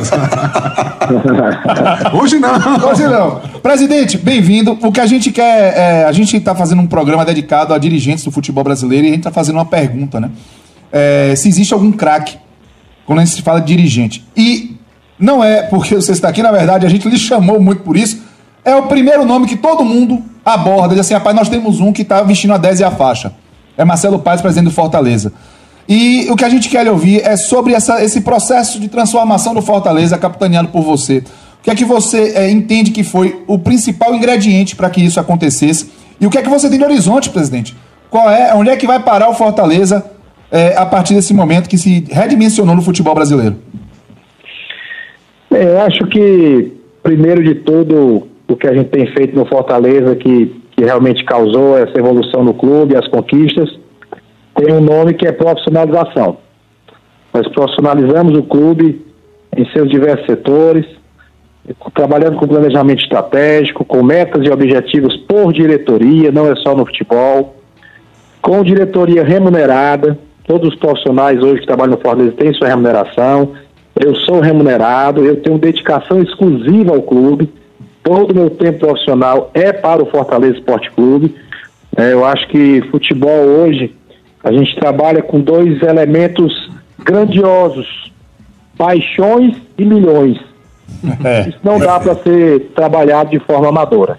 Hoje não. Hoje não. Presidente, bem-vindo. O que a gente quer. é, a gente está fazendo um programa dedicado a dirigentes do futebol brasileiro e a gente está fazendo uma pergunta, né? É, se existe algum craque quando a gente se fala de dirigente. E não é porque você está aqui, na verdade, a gente lhe chamou muito por isso. É o primeiro nome que todo mundo aborda. Diz assim, rapaz, nós temos um que está vestindo a 10 e a faixa. É Marcelo Paz, presidente do Fortaleza. E o que a gente quer lhe ouvir é sobre essa- esse processo de transformação do Fortaleza, capitaneado por você. O que é que você eh, entende que foi o principal ingrediente para que isso acontecesse? E o que é que você tem de horizonte, presidente? Qual é, onde é que vai parar o Fortaleza eh, a partir desse momento que se redimensionou no futebol brasileiro? É, Eu acho que, primeiro de tudo, o que a gente tem feito no Fortaleza, que, que realmente causou essa evolução no clube, as conquistas, tem um nome que é profissionalização. Nós profissionalizamos o clube em seus diversos setores, trabalhando com planejamento estratégico, com metas e objetivos por diretoria, não é só no futebol, com diretoria remunerada. Todos os profissionais hoje que trabalham no Fortaleza têm sua remuneração. Eu sou remunerado, eu tenho dedicação exclusiva ao clube. Todo o meu tempo profissional é para o Fortaleza Esporte Clube. É, eu acho que futebol hoje a gente trabalha com dois elementos grandiosos: paixões e milhões. Isso não dá para ser trabalhado de forma amadora.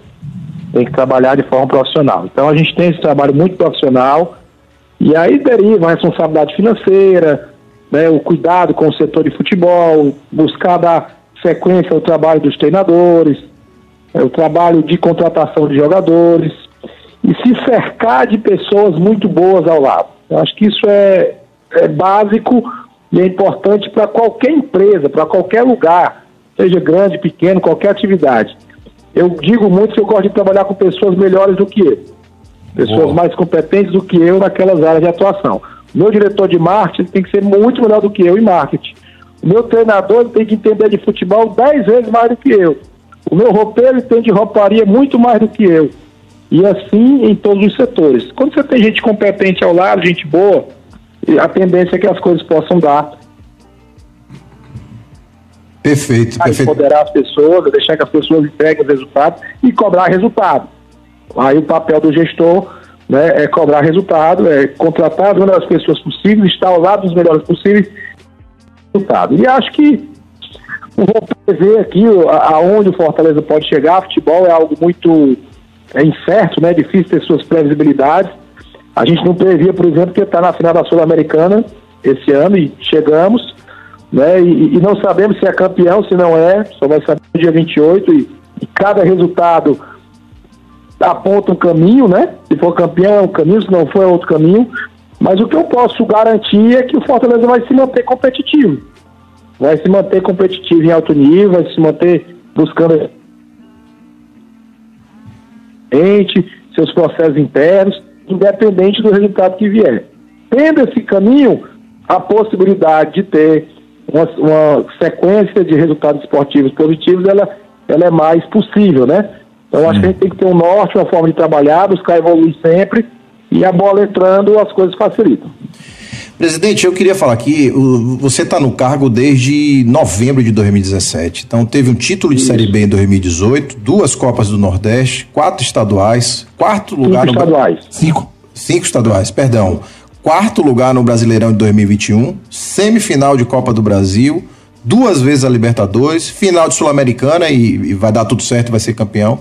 Tem que trabalhar de forma profissional. Então a gente tem esse trabalho muito profissional e aí deriva a responsabilidade financeira, né, o cuidado com o setor de futebol, buscar dar sequência ao trabalho dos treinadores, é, o trabalho de contratação de jogadores e se cercar de pessoas muito boas ao lado. Eu acho que isso é, é básico e é importante para qualquer empresa, para qualquer lugar, seja grande, pequeno, qualquer atividade. Eu digo muito que eu gosto de trabalhar com pessoas melhores do que eu, pessoas Boa. mais competentes do que eu naquelas áreas de atuação. Meu diretor de marketing tem que ser muito melhor do que eu em marketing. O meu treinador tem que entender de futebol 10 vezes mais do que eu. O meu roupeiro entende de rouparia muito mais do que eu. E assim em todos os setores. Quando você tem gente competente ao lado, gente boa, a tendência é que as coisas possam dar Perfeito, perfeito. empoderar as pessoas, deixar que as pessoas entreguem os resultados e cobrar resultado. Aí o papel do gestor né, é cobrar resultado, é contratar as melhores pessoas possíveis, estar ao lado dos melhores possíveis resultado. E acho que vou prever aqui aonde o Fortaleza pode chegar. Futebol é algo muito é incerto, né? Difícil ter suas previsibilidades. A gente não previa, por exemplo, que está na final da Sul-Americana esse ano e chegamos, né? E, e não sabemos se é campeão, se não é, só vai saber no dia 28 e, e cada resultado aponta um caminho, né? Se for campeão é um caminho, se não for é outro caminho. Mas o que eu posso garantir é que o Fortaleza vai se manter competitivo. Vai se manter competitivo em alto nível, vai se manter buscando seus processos internos, independente do resultado que vier. Tendo esse caminho, a possibilidade de ter uma, uma sequência de resultados esportivos positivos, ela, ela é mais possível, né? Então, acho que a gente tem que ter um norte, uma forma de trabalhar, buscar evoluir sempre, e a bola entrando, as coisas facilitam. Presidente, eu queria falar aqui, você está no cargo desde novembro de 2017. Então teve um título de Isso. Série B em 2018, duas Copas do Nordeste, quatro estaduais, quarto lugar Cinco no estaduais. Cinco. Cinco estaduais, perdão. Quarto lugar no Brasileirão de 2021, semifinal de Copa do Brasil, duas vezes a Libertadores, final de Sul-Americana e, e vai dar tudo certo, vai ser campeão.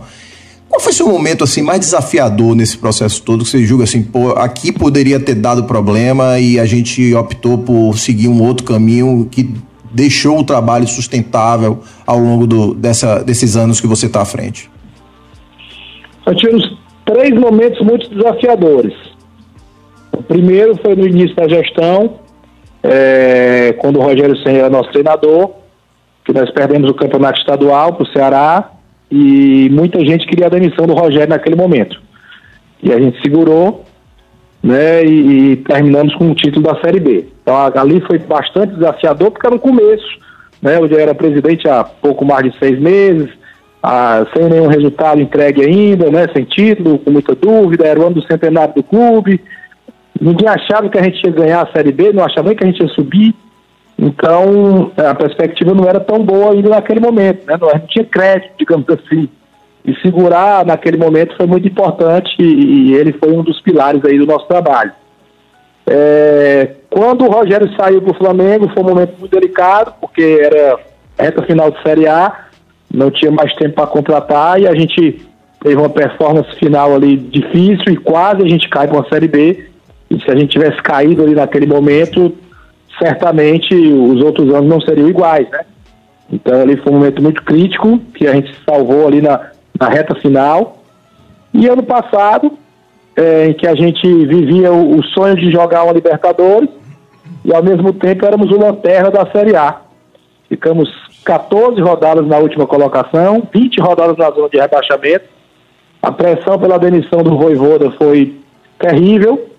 Qual foi seu momento assim mais desafiador nesse processo todo que você julga assim, pô, aqui poderia ter dado problema e a gente optou por seguir um outro caminho que deixou o trabalho sustentável ao longo do, dessa, desses anos que você está à frente? Nós tivemos três momentos muito desafiadores. O primeiro foi no início da gestão, é, quando o Rogério Senna era nosso treinador, que nós perdemos o campeonato estadual para o Ceará e muita gente queria a demissão do Rogério naquele momento. E a gente segurou, né, e, e terminamos com o título da Série B. Então ali foi bastante desafiador, porque era no começo, né, eu já era presidente há pouco mais de seis meses, ah, sem nenhum resultado entregue ainda, né, sem título, com muita dúvida, era o ano do centenário do clube, ninguém achava que a gente ia ganhar a Série B, não achava nem que a gente ia subir, então, a perspectiva não era tão boa ainda naquele momento, né? não, tinha crédito, digamos assim. E segurar naquele momento foi muito importante e, e ele foi um dos pilares aí do nosso trabalho. É, quando o Rogério saiu para o Flamengo, foi um momento muito delicado, porque era reta final de Série A, não tinha mais tempo para contratar e a gente teve uma performance final ali difícil e quase a gente cai para uma Série B. E se a gente tivesse caído ali naquele momento, certamente os outros anos não seriam iguais, né? Então ali foi um momento muito crítico que a gente salvou ali na, na reta final. E ano passado, é, em que a gente vivia o, o, sonho de jogar uma Libertadores e ao mesmo tempo éramos o lanterna da Série A. Ficamos 14 rodadas na última colocação, 20 rodadas na zona de rebaixamento. A pressão pela demissão do Voivoda foi terrível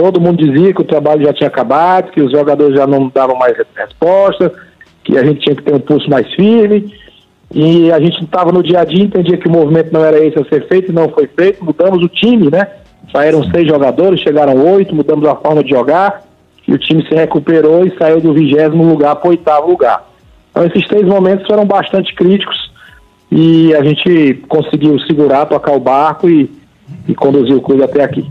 Todo mundo dizia que o trabalho já tinha acabado, que os jogadores já não davam mais resposta, que a gente tinha que ter um pulso mais firme. E a gente estava no dia a dia, entendia que o movimento não era esse a ser feito, não foi feito. Mudamos o time, né? Saíram seis jogadores, chegaram oito, mudamos a forma de jogar. E o time se recuperou e saiu do vigésimo lugar para o oitavo lugar. Então, esses três momentos foram bastante críticos e a gente conseguiu segurar, tocar o barco e, e conduzir o clube até aqui.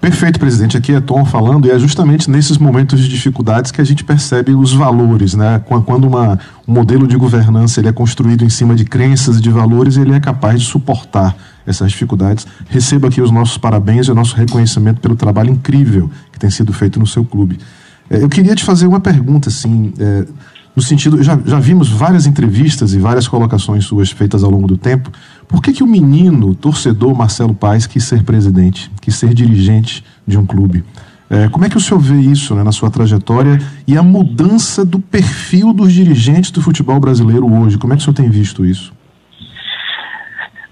Perfeito, presidente. Aqui é Tom falando, e é justamente nesses momentos de dificuldades que a gente percebe os valores, né? Quando uma, um modelo de governança ele é construído em cima de crenças e de valores, ele é capaz de suportar essas dificuldades. Receba aqui os nossos parabéns e o nosso reconhecimento pelo trabalho incrível que tem sido feito no seu clube. É, eu queria te fazer uma pergunta, assim, é, no sentido, já, já vimos várias entrevistas e várias colocações suas feitas ao longo do tempo por que, que o menino, torcedor Marcelo Paes, quis ser presidente, quis ser dirigente de um clube? É, como é que o senhor vê isso né, na sua trajetória e a mudança do perfil dos dirigentes do futebol brasileiro hoje? Como é que o senhor tem visto isso?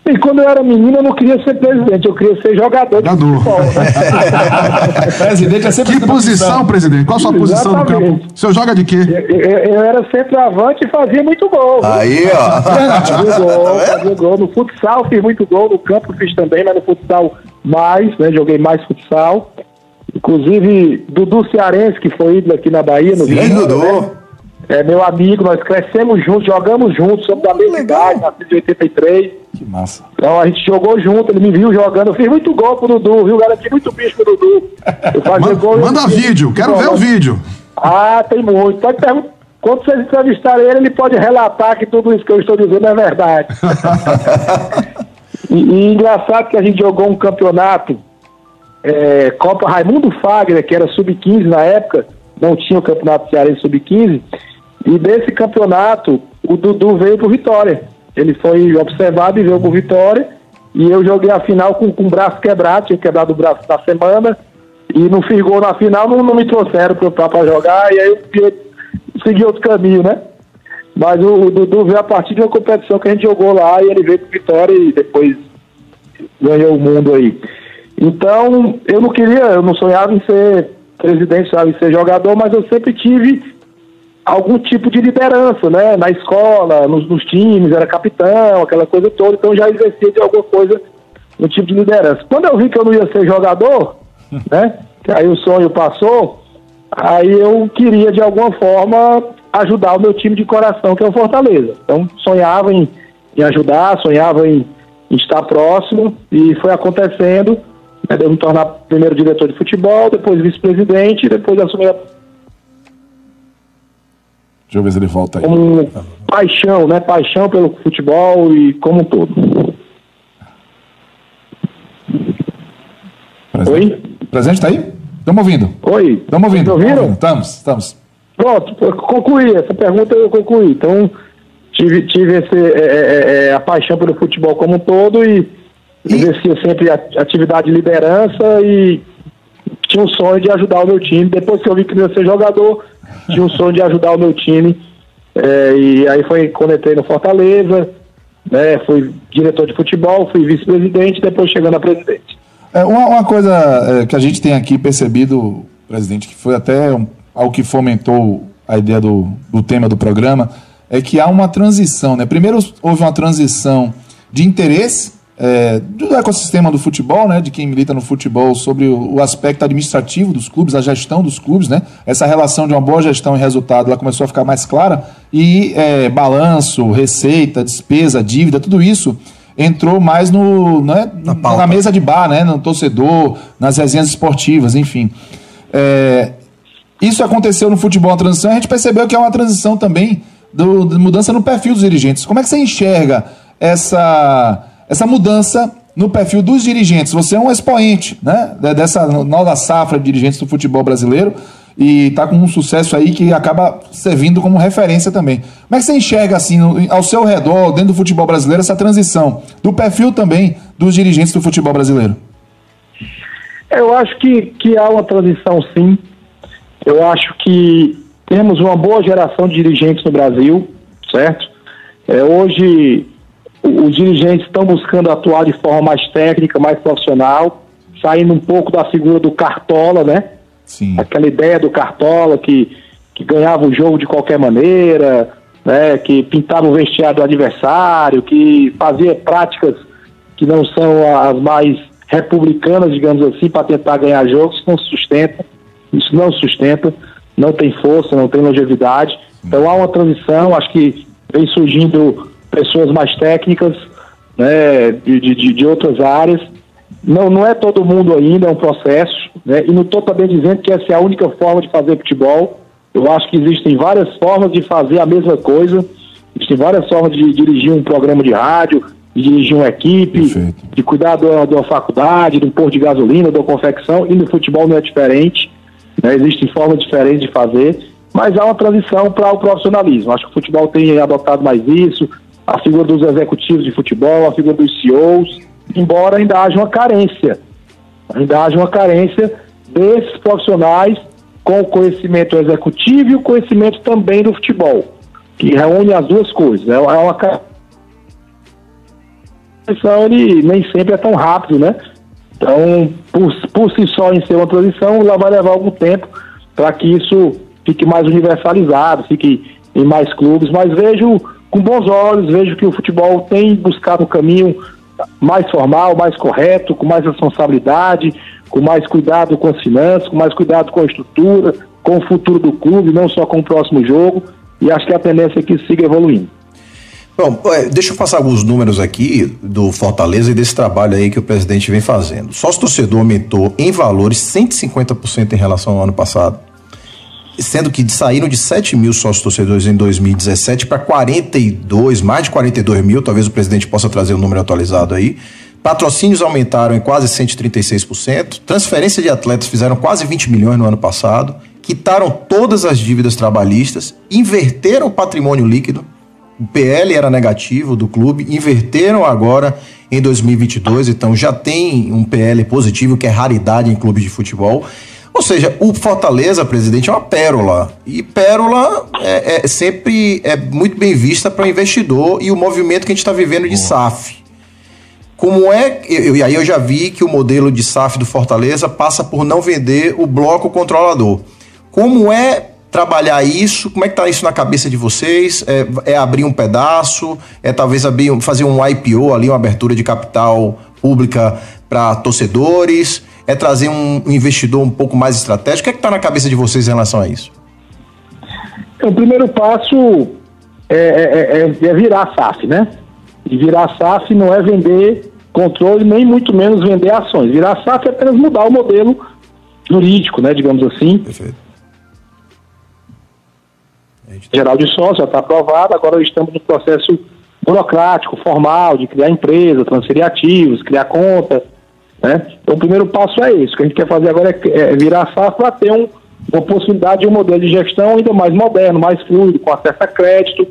E quando eu era menino, eu não queria ser presidente, eu queria ser jogador. Jogador. presidente é sempre Que posição, presidente? Qual a sua posição no campo? O senhor joga de quê? Eu, eu, eu era centroavante e fazia muito gol. Aí, ó. Fazia gol, fazia gol. No futsal fiz muito gol, no campo fiz também, mas no futsal mais, né? Joguei mais futsal. Inclusive, Dudu Cearense, que foi ídolo aqui na Bahia. No Sim, Dudu. Né? É meu amigo, nós crescemos juntos, jogamos juntos, somos da mesma idade, nasci de 83. Que massa. Então a gente jogou junto, ele me viu jogando, eu fiz muito gol pro Dudu, viu? Garanti muito bicho pro Dudu. Eu fazia manda, gol. Manda vídeo, quero ver o vídeo. Ah, tem muito. Pode perguntar. Quando vocês entrevistarem ele, ele pode relatar que tudo isso que eu estou dizendo é verdade. e, e, engraçado que a gente jogou um campeonato, é, Copa Raimundo Fagner, que era sub-15 na época, não tinha o campeonato cearense sub-15, e desse campeonato, o Dudu veio pro Vitória. Ele foi observado e veio pro Vitória. E eu joguei a final com, com o braço quebrado, tinha quebrado o braço na semana. E não fiz gol na final, não, não me trouxeram para jogar. E aí eu, segui outro caminho, né? Mas o, o, Dudu veio a partir de uma competição que a gente jogou lá e ele veio pro Vitória e depois ganhou o mundo aí. Então, eu não queria, eu não sonhava em ser presidente, sabe, em ser jogador, mas eu sempre tive algum tipo de liderança, né? Na escola, nos, nos, times, era capitão, aquela coisa toda, então já exercia de alguma coisa no tipo de liderança. Quando eu vi que eu não ia ser jogador, né? aí o sonho passou, aí eu queria de alguma forma ajudar o meu time de coração, que é o Fortaleza. Então sonhava em, em ajudar, sonhava em, em, estar próximo e foi acontecendo. Né, de eu me tornar primeiro diretor de futebol, depois vice-presidente, depois assumir a Deixa eu ver se ele volta aí. Como paixão, né? Paixão pelo futebol e como um todo. Presente. Oi? Presente tá aí? Estamos ouvindo. Oi. Estamos ouvindo. ouvindo? Estamos, estamos. Pronto, concluí. Essa pergunta eu concluí. Então, tive, tive esse, é, é, é, é a paixão pelo futebol como um todo e, e... exercia sempre atividade de liderança e tinha um sonho de ajudar o meu time. Depois que eu vi que ia ser jogador, tinha um sonho de ajudar o meu time. É, e aí foi quando entrei no Fortaleza, né, fui diretor de futebol, fui vice-presidente, depois chegando a presidente. É, uma, uma coisa é, que a gente tem aqui percebido, presidente, que foi até um, algo que fomentou a ideia do, do tema do programa, é que há uma transição. Né? Primeiro houve uma transição de interesse é, do ecossistema do futebol, né, de quem milita no futebol, sobre o, o, aspecto administrativo dos clubes, a gestão dos clubes, né, essa relação de uma boa gestão e resultado, ela começou a ficar mais clara, e é, balanço, receita, despesa, dívida, tudo isso entrou mais no, né, na, na, mesa de bar, né, no torcedor, nas resenhas esportivas, enfim. É, isso aconteceu no futebol, a transição, a gente percebeu que é uma transição também do, de mudança no perfil dos dirigentes. Como é que você enxerga essa essa mudança no perfil dos dirigentes. Você é um expoente né, dessa nova safra de dirigentes do futebol brasileiro e está com um sucesso aí que acaba servindo como referência também. Como é que você enxerga, assim, ao seu redor, dentro do futebol brasileiro, essa transição do perfil também dos dirigentes do futebol brasileiro? Eu acho que, que há uma transição, sim. Eu acho que temos uma boa geração de dirigentes no Brasil, certo? É, hoje os dirigentes estão buscando atuar de forma mais técnica, mais profissional, saindo um pouco da figura do cartola, né? Sim. Aquela ideia do cartola que, que ganhava o jogo de qualquer maneira, né? Que pintava o vestiário do adversário, que fazia práticas que não são as mais republicanas, digamos assim, para tentar ganhar jogos, isso não sustenta, isso não sustenta, não tem força, não tem longevidade. Então há uma transição, acho que vem surgindo pessoas mais técnicas, né, de, de, de outras áreas. Não, não é todo mundo ainda, é um processo, né, e não estou também dizendo que essa é a única forma de fazer futebol. Eu acho que existem várias formas de fazer a mesma coisa, existem várias formas de dirigir um programa de rádio, de dirigir uma equipe, Perfeito. de cuidar de uma faculdade, de um posto de gasolina, de uma confecção, e no futebol não é diferente. Né, existem formas diferentes de fazer, mas há uma transição para o profissionalismo. Acho que o futebol tem adotado mais isso, a figura dos executivos de futebol, a figura dos CEOs, embora ainda haja uma carência, ainda haja uma carência desses profissionais com o conhecimento executivo e o conhecimento também do futebol, que reúne as duas coisas. É uma transição ele nem sempre é tão rápido, né? Então, por, por si só em ser uma transição, ela vai levar algum tempo para que isso fique mais universalizado, fique em mais clubes, mas vejo com bons olhos, vejo que o futebol tem buscado um caminho mais formal, mais correto, com mais responsabilidade, com mais cuidado com as finanças, com mais cuidado com a estrutura, com o futuro do clube, não só com o próximo jogo, e acho que a tendência é que siga evoluindo. Bom, deixa eu passar alguns números aqui do Fortaleza e desse trabalho aí que o presidente vem fazendo. Sócio torcedor aumentou em valores 150% em relação ao ano passado sendo que saíram de 7 mil sócios torcedores em 2017 para 42, mais de 42 mil, talvez o presidente possa trazer o um número atualizado aí. Patrocínios aumentaram em quase 136%, transferência de atletas fizeram quase 20 milhões no ano passado, quitaram todas as dívidas trabalhistas, inverteram o patrimônio líquido, o PL era negativo do clube, inverteram agora em 2022, então já tem um PL positivo, que é raridade em clubes de futebol. Ou seja, o Fortaleza, presidente, é uma pérola. E pérola é, é sempre é muito bem vista para o investidor e o movimento que a gente está vivendo de SAF. Como é. E aí eu já vi que o modelo de SAF do Fortaleza passa por não vender o bloco controlador. Como é trabalhar isso? Como é que está isso na cabeça de vocês? É, é, abrir um pedaço? É talvez abrir, fazer um IPO ali, uma abertura de capital pública para torcedores? É trazer um investidor um pouco mais estratégico? O que é está na cabeça de vocês em relação a isso? O primeiro passo é, é, é, é virar SAF, né? E virar SAF não é vender controle, nem muito menos vender ações. Virar SAF é apenas mudar o modelo jurídico, né? Digamos assim. Perfeito. Geral de sócio já está aprovado, agora estamos no processo burocrático, formal, de criar empresa, transferir ativos, criar conta. Né? Então o primeiro passo é isso. O que a gente quer fazer agora é, é virar SAF para ter um, uma possibilidade de um modelo de gestão ainda mais moderno, mais fluido, com acesso a crédito.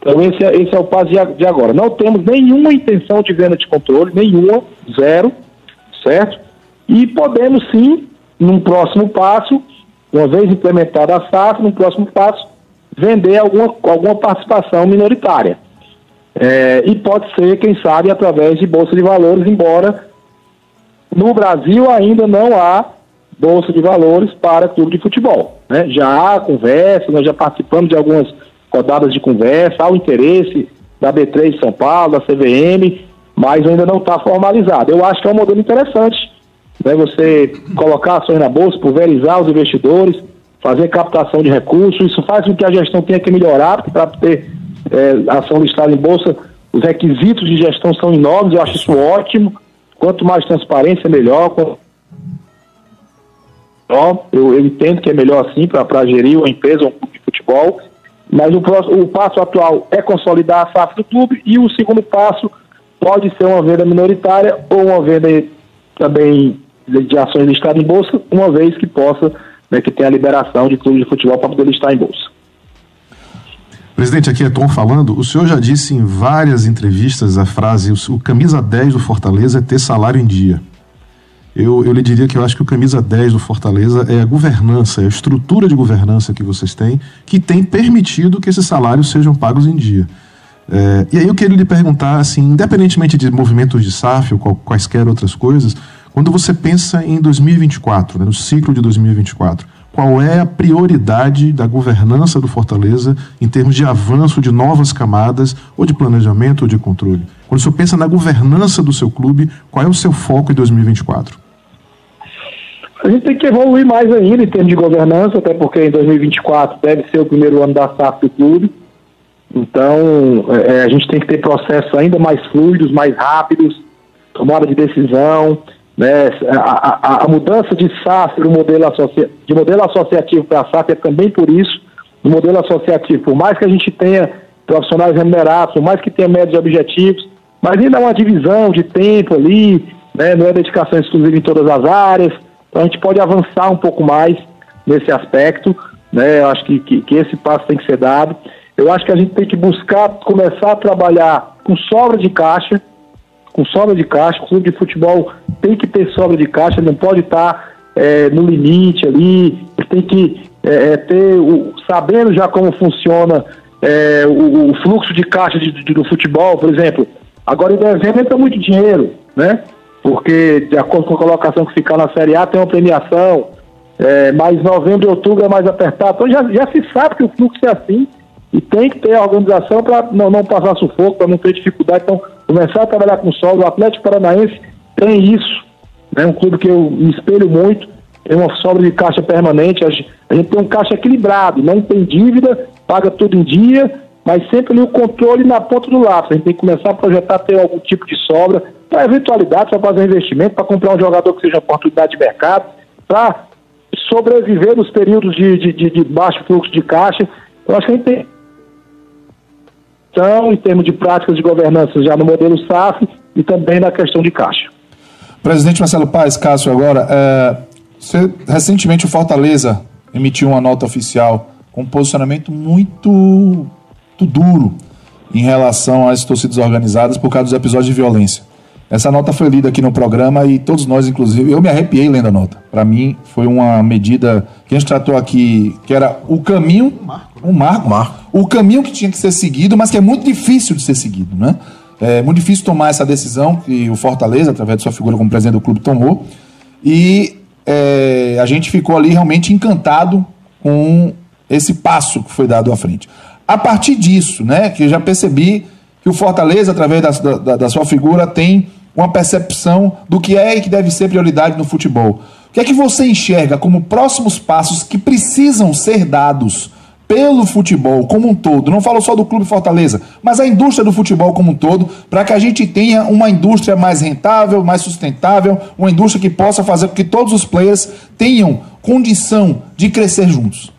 Então esse é, esse é o passo de, agora. Não temos nenhuma intenção de venda de controle, nenhuma, zero, certo? E podemos sim, num próximo passo, uma vez implementada a SAF, no próximo passo, vender alguma, alguma participação minoritária. É, e pode ser, quem sabe, através de bolsa de valores, embora no Brasil ainda não há bolsa de valores para clube de futebol. Né? Já há conversa, nós já participamos de algumas rodadas de conversa, há o interesse da B3 de São Paulo, da CVM, mas ainda não está formalizado. Eu acho que é um modelo interessante, né? você colocar ações na bolsa, pulverizar os investidores, fazer captação de recursos, isso faz com que a gestão tenha que melhorar, para ter é, ação listada em bolsa, os requisitos de gestão são enormes, eu acho isso ótimo. Quanto mais transparência, melhor. Eu, eu entendo que é melhor assim para gerir uma empresa, um clube de futebol. Mas o, próximo, o passo atual é consolidar a SAF do clube e o segundo passo pode ser uma venda minoritária ou uma venda também de ações listadas em bolsa, uma vez que possa, né, que tenha a liberação de clube de futebol para poder listar em bolsa. Presidente, aqui é Tom falando. O senhor já disse em várias entrevistas a frase: o camisa 10 do Fortaleza é ter salário em dia. Eu, eu lhe diria que eu acho que o camisa 10 do Fortaleza é a governança, é a estrutura de governança que vocês têm, que tem permitido que esses salários sejam pagos em dia. É, e aí eu queria lhe perguntar, assim, independentemente de movimentos de SAF ou quaisquer outras coisas, quando você pensa em 2024, né, no ciclo de 2024, qual é a prioridade da governança do Fortaleza em termos de avanço de novas camadas, ou de planejamento ou de controle? Quando o senhor pensa na governança do seu clube, qual é o seu foco em 2024? A gente tem que evoluir mais ainda em termos de governança, até porque em 2024 deve ser o primeiro ano da SAF do clube. Então, é, a gente tem que ter processos ainda mais fluidos, mais rápidos, tomada de decisão, né? A, a, a mudança de SAF modelo de modelo associativo para SAF é também por isso. No modelo associativo, por mais que a gente tenha profissionais remunerados, por mais que tenha médios objetivos, mas ainda há uma divisão de tempo ali, né? não é dedicação exclusiva em todas as áreas. Então a gente pode avançar um pouco mais nesse aspecto. Né? Eu acho que, que, que esse passo tem que ser dado. Eu acho que a gente tem que buscar começar a trabalhar com sobra de caixa, com sobra de caixa. O clube de futebol tem que ter sobra de caixa, não pode estar é, no limite ali, tem que é, é, ter, o, sabendo já como funciona é, o, o, fluxo de caixa de, de, do futebol, por exemplo. Agora em dezembro entra muito dinheiro, né? Porque de acordo com a colocação que ficar na Série A tem uma premiação, é, mas novembro e outubro é mais apertado. Então já, já se sabe que o fluxo é assim e tem que ter a organização para não, não passar sufoco, para não ter dificuldade. Então, começar a trabalhar com solo. O Atlético Paranaense tem isso. É né? um clube que eu me espelho muito, tem uma sobra de caixa permanente. A gente tem um caixa equilibrado, não tem dívida, paga tudo em dia, mas sempre ali o controle na ponta do lápis. A gente tem que começar a projetar ter algum tipo de sobra para eventualidade, para fazer investimento, para comprar um jogador que seja oportunidade de mercado, para sobreviver nos períodos de, de, de, de baixo fluxo de caixa. Eu acho que a gente tem em termos de práticas de governança já no modelo SAF e também na questão de caixa. Presidente Marcelo Paes, Cássio, agora, é, você, recentemente o Fortaleza emitiu uma nota oficial com um posicionamento muito, muito duro em relação às torcidas organizadas por causa dos episódios de violência. Essa nota foi lida aqui no programa e todos nós, inclusive, eu me arrepiei lendo a nota. Para mim, foi uma medida que a gente tratou aqui, que era o caminho. Um marco. Um marco. O caminho que tinha que ser seguido, mas que é muito difícil de ser seguido, né? É muito difícil tomar essa decisão que o Fortaleza, através de sua figura como presidente do clube, tomou. E é, a gente ficou ali realmente encantado com esse passo que foi dado à frente. A partir disso, né, que eu já percebi que o Fortaleza, através da, da, da sua figura, tem uma percepção do que é e que deve ser prioridade no futebol. O que é que você enxerga como próximos passos que precisam ser dados pelo futebol como um todo? Não falo só do Clube Fortaleza, mas a indústria do futebol como um todo, para que a gente tenha uma indústria mais rentável, mais sustentável, uma indústria que possa fazer com que todos os players tenham condição de crescer juntos.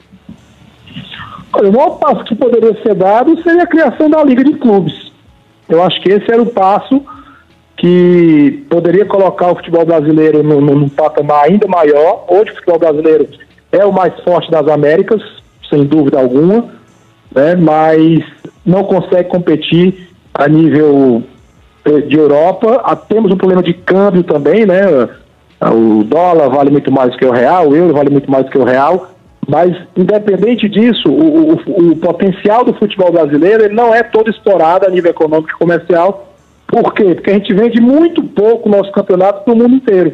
O maior passo que poderia ser dado seria a criação da Liga de Clubes. Eu acho que esse era o passo que poderia colocar o futebol brasileiro num, num patamar ainda maior. Hoje o futebol brasileiro é o mais forte das Américas, sem dúvida alguma, né? mas não consegue competir a nível eh, de Europa. Ah, temos um problema de câmbio também, né? O dólar vale muito mais do que o real, o euro vale muito mais do que o real. Mas, independente disso, o, o, o, potencial do futebol brasileiro ele não é todo explorado a nível econômico e comercial. Por quê? Porque a gente vende muito pouco nosso campeonato no mundo inteiro.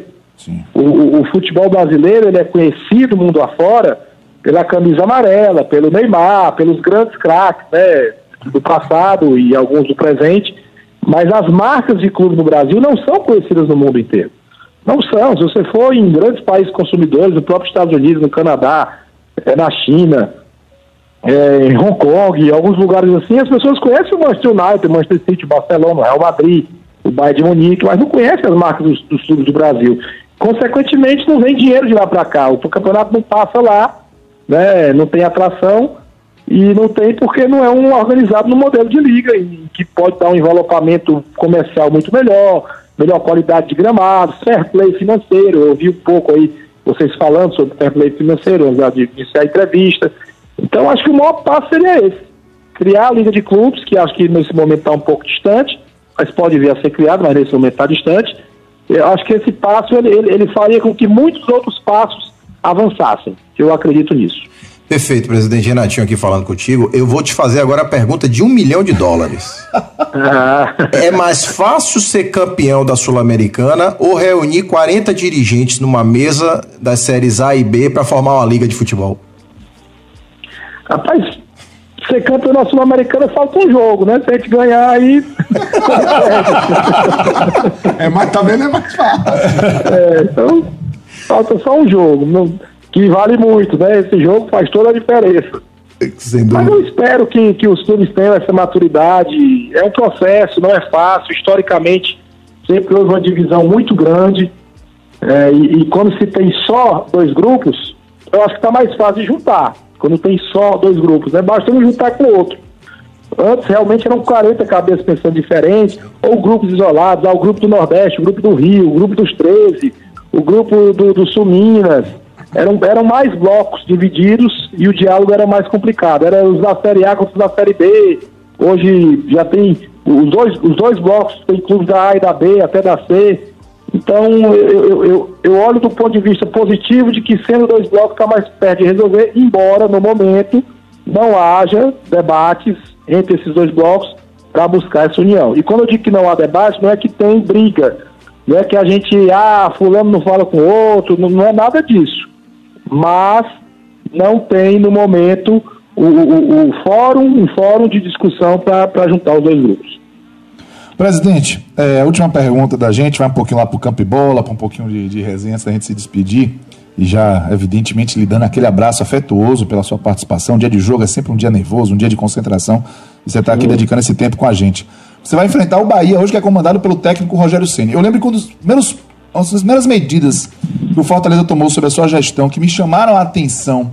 O, o, futebol brasileiro ele é conhecido mundo afora pela camisa amarela, pelo Neymar, pelos grandes craques né, do passado e alguns do presente. Mas as marcas de clube no Brasil não são conhecidas no mundo inteiro. Não são. Se você for em grandes países consumidores, no próprio Estados Unidos, no Canadá, é, na China, é, em Hong Kong, em alguns lugares assim, as pessoas conhecem o Manchester United, o Manchester City, o Barcelona, o Real Madrid, o Bayern de Munique, mas não conhecem as marcas dos, clubes do Brasil. Consequentemente, não vem dinheiro de lá para cá. O campeonato não passa lá, né, não tem atração e não tem porque não é um organizado no modelo de liga, que pode dar um envelopamento comercial muito melhor, melhor qualidade de gramado, fair play financeiro. Eu vi um pouco aí vocês falando sobre fair play financeiro, já disse a entrevista. Então, acho que o maior passo seria esse. Criar a Liga de Clubes, que acho que nesse momento está um pouco distante, mas pode vir a ser criado, mas nesse momento está distante. Eu acho que esse passo ele, ele, ele faria com que muitos outros passos avançassem. Eu acredito nisso. Perfeito, presidente Renatinho aqui falando contigo. Eu vou te fazer agora a pergunta de um milhão de dólares. é mais fácil ser campeão da Sul-Americana ou reunir 40 dirigentes numa mesa das séries A e B para formar uma liga de futebol? Rapaz, ser campeão da Sul-Americana falta um jogo, né? Se a gente ganhar aí. é, mas também não é mais fácil. É, então, falta só um jogo. Não que vale muito, né? Esse jogo faz toda a diferença. Mas eu espero que, que os clubes tenham essa maturidade. É um processo, não é fácil. Historicamente, sempre houve uma divisão muito grande. É, e, e, quando se tem só dois grupos, eu acho que está mais fácil de juntar. Quando tem só dois grupos, né? Basta um juntar com o outro. Antes realmente eram 40 cabeças pensando diferente, ou grupos isolados, ah, o grupo do Nordeste, o grupo do Rio, o grupo dos 13, o grupo do, do Sul Minas eram, eram mais blocos divididos e o diálogo era mais complicado. Era os da Série A contra os da Série B. Hoje já tem os dois, os dois blocos, tem clubes da A e da B, até da C. Então eu, eu, eu olho do ponto de vista positivo de que sendo dois blocos está mais perto de resolver, embora no momento não haja debates entre esses dois blocos para buscar essa união. E quando eu digo que não há debate, não é que tem briga, não é que a gente, ah, fulano não fala com o outro, não, não é nada disso mas não tem no momento o, o, o fórum, um fórum de discussão para juntar os dois grupos. Presidente, é, a última pergunta da gente vai um pouquinho lá para o campo e bola, para um pouquinho de, de resenha antes da gente se despedir. E já, evidentemente, lhe dando aquele abraço afetuoso pela sua participação. Um dia de jogo é sempre um dia nervoso, um dia de concentração. E você está aqui dedicando esse tempo com a gente. Você vai enfrentar o Bahia hoje, que é comandado pelo técnico Rogério Ceni. Eu lembro que um dos primeiros uma das primeiras medidas que o Fortaleza tomou sobre a sua gestão que me chamaram a atenção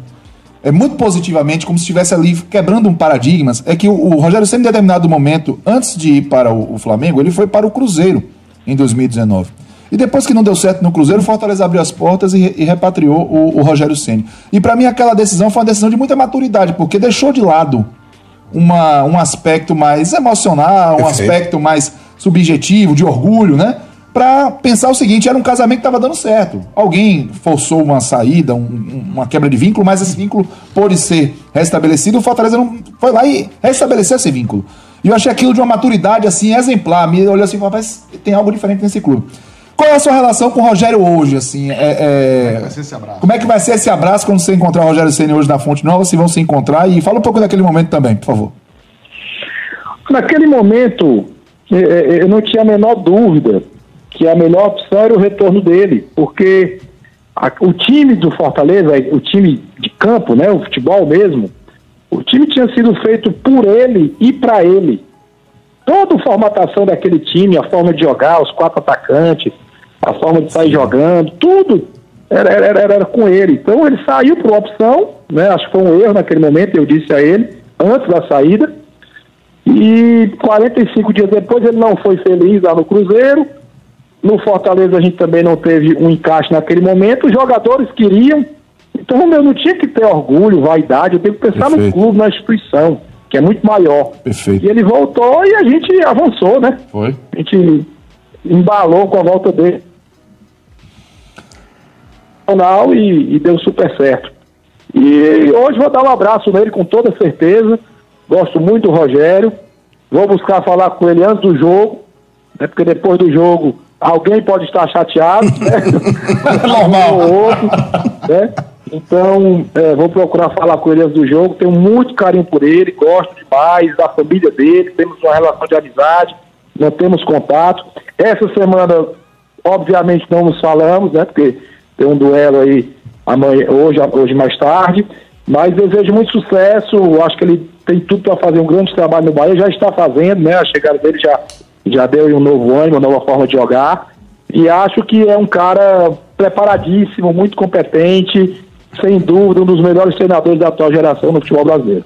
é muito positivamente, como se estivesse ali quebrando um paradigmas, é que o, o Rogério sempre em determinado momento, antes de ir para o, o, Flamengo, ele foi para o Cruzeiro em 2019. E depois que não deu certo no Cruzeiro, o Fortaleza abriu as portas e, e repatriou o, o Rogério Ceni. E para mim aquela decisão foi uma decisão de muita maturidade, porque deixou de lado uma, um aspecto mais emocional, um aspecto mais subjetivo, de orgulho, né? para pensar o seguinte: era um casamento que estava dando certo. Alguém forçou uma saída, um, uma quebra de vínculo, mas esse vínculo pôde ser restabelecido. O Fortaleza não foi lá e restabeleceu esse vínculo. E eu achei aquilo de uma maturidade assim exemplar. Me olhou assim e falou: mas tem algo diferente nesse clube. Qual é a sua relação com o Rogério hoje? Assim, é, é... Como, é que vai ser esse abraço? Como é que vai ser esse abraço quando você encontrar o Rogério Senna hoje na Fonte Nova? Se vão se encontrar e fala um pouco daquele momento também, por favor. Naquele momento, é, é, eu não tinha a menor dúvida que a melhor opção era o retorno dele, porque a, o time do Fortaleza, o time de campo, né, o futebol mesmo, o time tinha sido feito por ele e para ele. Toda a formatação daquele time, a forma de jogar, os quatro atacantes, a forma de sair jogando, tudo era, era, era, era com ele. Então ele saiu por opção, né, acho que foi um erro naquele momento, eu disse a ele, antes da saída, e 45 dias depois ele não foi feliz lá no Cruzeiro, no Fortaleza a gente também não teve um encaixe naquele momento. Os jogadores queriam. Então eu não tinha que ter orgulho, vaidade, eu tenho que pensar Perfeito. no clube, na instituição, que é muito maior. Perfeito. E ele voltou e a gente avançou, né? Foi. A gente embalou com a volta dele. E, e deu super certo. E hoje vou dar um abraço nele com toda certeza. Gosto muito do Rogério. Vou buscar falar com ele antes do jogo, né? porque depois do jogo Alguém pode estar chateado, né? Normal. ou outro, né? Então, é, vou procurar falar com ele antes do jogo. Tenho muito carinho por ele, gosto demais da família dele, temos uma relação de amizade, mantemos contato. Essa semana, obviamente, não nos falamos, né? Porque tem um duelo aí amanhã, hoje, hoje mais tarde. Mas desejo muito sucesso. Acho que ele tem tudo para fazer um grande trabalho no Bahia. Já está fazendo, né? A chegada dele já já deu um novo ânimo, uma nova forma de jogar. E acho que é um cara preparadíssimo, muito competente, sem dúvida, um dos melhores treinadores da atual geração no futebol brasileiro.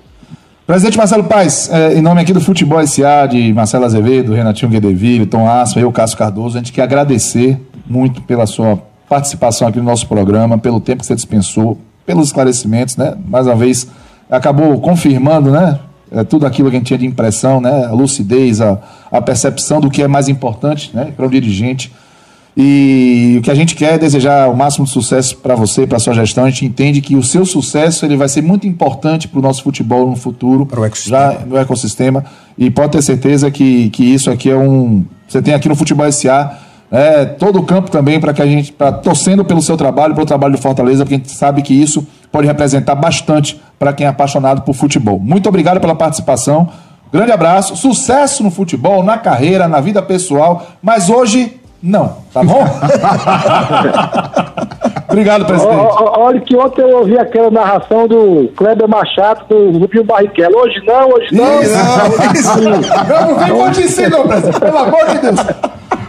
Presidente Marcelo Paes, é, em nome aqui do Futebol SA, de Marcelo Azevedo, Renatinho Guedeville, Tom Aspa, eu, Cássio Cardoso, a gente quer agradecer muito pela sua participação aqui no nosso programa, pelo tempo que você dispensou, pelos esclarecimentos, né? Mais uma vez, acabou confirmando, né? é, tudo aquilo que a gente tinha de impressão, né? a lucidez, a, a percepção do que é mais importante né? para um dirigente. E o que a gente quer é desejar o máximo de sucesso para você, para sua gestão. A gente entende que o seu sucesso ele vai ser muito importante para o nosso futebol no futuro, para o ecossistema. Já no ecossistema. E pode ter certeza que, que isso aqui é um. Você tem aqui no Futebol SA é, todo o campo também para que a gente, para torcendo pelo seu trabalho, pelo trabalho do Fortaleza, porque a gente sabe que isso pode representar bastante para quem é apaixonado por futebol. Muito obrigado pela participação. Grande abraço, sucesso no futebol, na carreira, na vida pessoal, mas hoje não, tá bom? Obrigado, presidente. Olha que ontem eu ouvi aquela narração do Kleber Machado do Rubinho Barrichello. Hoje não, hoje não. Isso, não, não, não vem condizer, não, presidente. Pelo amor de Deus.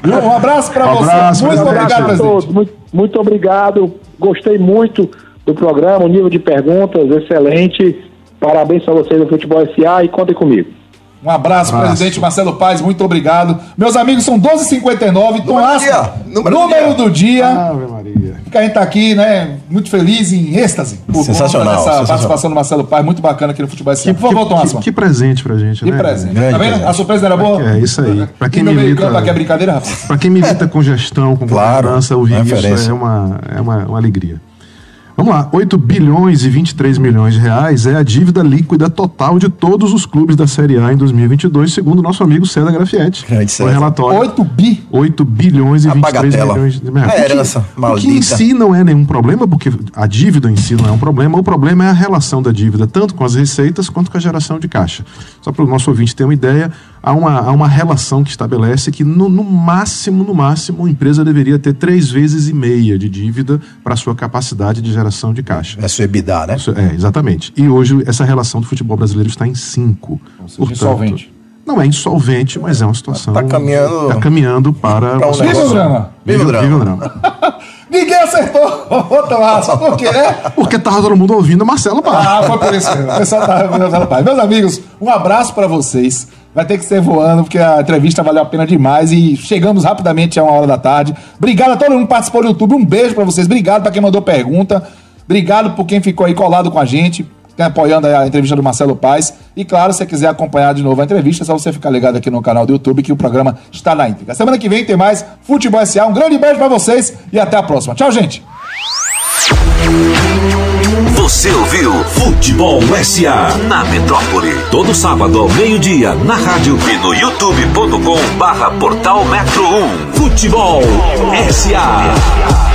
Um abraço para um você. Muito obrigado, presidente. Muito, muito obrigado. Gostei muito do programa, o nível de perguntas excelente. Parabéns para vocês do Futebol SA e contem comigo. Um abraço, abraço, presidente Marcelo Paz, muito obrigado. Meus amigos, são 12h59, Tom Aspa, número, número do dia. Ave Maria. Que a gente tá aqui, né, muito feliz, em êxtase. Por sensacional. Essa participação do Marcelo Paz, muito bacana aqui no Futebol SA. Por favor, Tom. Que, que, presente pra gente, que né? Que presente. Grande, tá vendo? A surpresa era boa? É, isso aí. Pra quem me imita... Campo, aqui é brincadeira, Rafa? Pra quem me imita com gestão, com claro, governança, ouvir isso é uma, é uma, uma alegria. Vamos lá, 8 bilhões e 23 milhões de reais é a dívida líquida total de todos os clubes da Série A em 2022, segundo o nosso amigo César Grafietti. Grande César. Relatório. 8 bi? 8 bilhões e a 23 bagatela. milhões de reais. A herança maldita. O que em si não é nenhum problema, porque a dívida em si não é um problema, o problema é a relação da dívida, tanto com as receitas quanto com a geração de caixa. Só para o nosso ouvinte ter uma ideia, há uma, há uma relação que estabelece que no, no máximo, no máximo, a empresa deveria ter três vezes e meia de dívida para sua capacidade de geração de caixa. É sua EBITDA, né? É, exatamente. E hoje essa relação do futebol brasileiro está em cinco. Portanto, insolvente. Não é insolvente, mas é uma situação. Está caminhando. Está caminhando para. para um Viva o drama. Viva o drama. Viva o drama. Ninguém acertou. Ô, por quê? Porque tava todo mundo ouvindo Marcelo Paz. Ah, foi por isso mesmo. O pessoal tava ouvindo Marcelo Paz. Meus amigos, um abraço para vocês. Vai ter que ser voando, porque a entrevista valeu a pena demais e chegamos rapidamente a uma hora da tarde. Obrigado a todo mundo que participou do YouTube. Um beijo para vocês. Obrigado para quem mandou pergunta. Obrigado por quem ficou aí colado com a gente, apoiando a entrevista do Marcelo Paz. E claro, se você quiser acompanhar de novo a entrevista, é só você ficar ligado aqui no canal do YouTube que o programa está na íntegra. Semana que vem tem mais Futebol SA. Um grande beijo para vocês e até a próxima. Tchau, gente. Você ouviu Futebol SA na Metrópole. Todo sábado ao meio-dia na rádio e no youtube.com barra portal Metro 1. Futebol SA.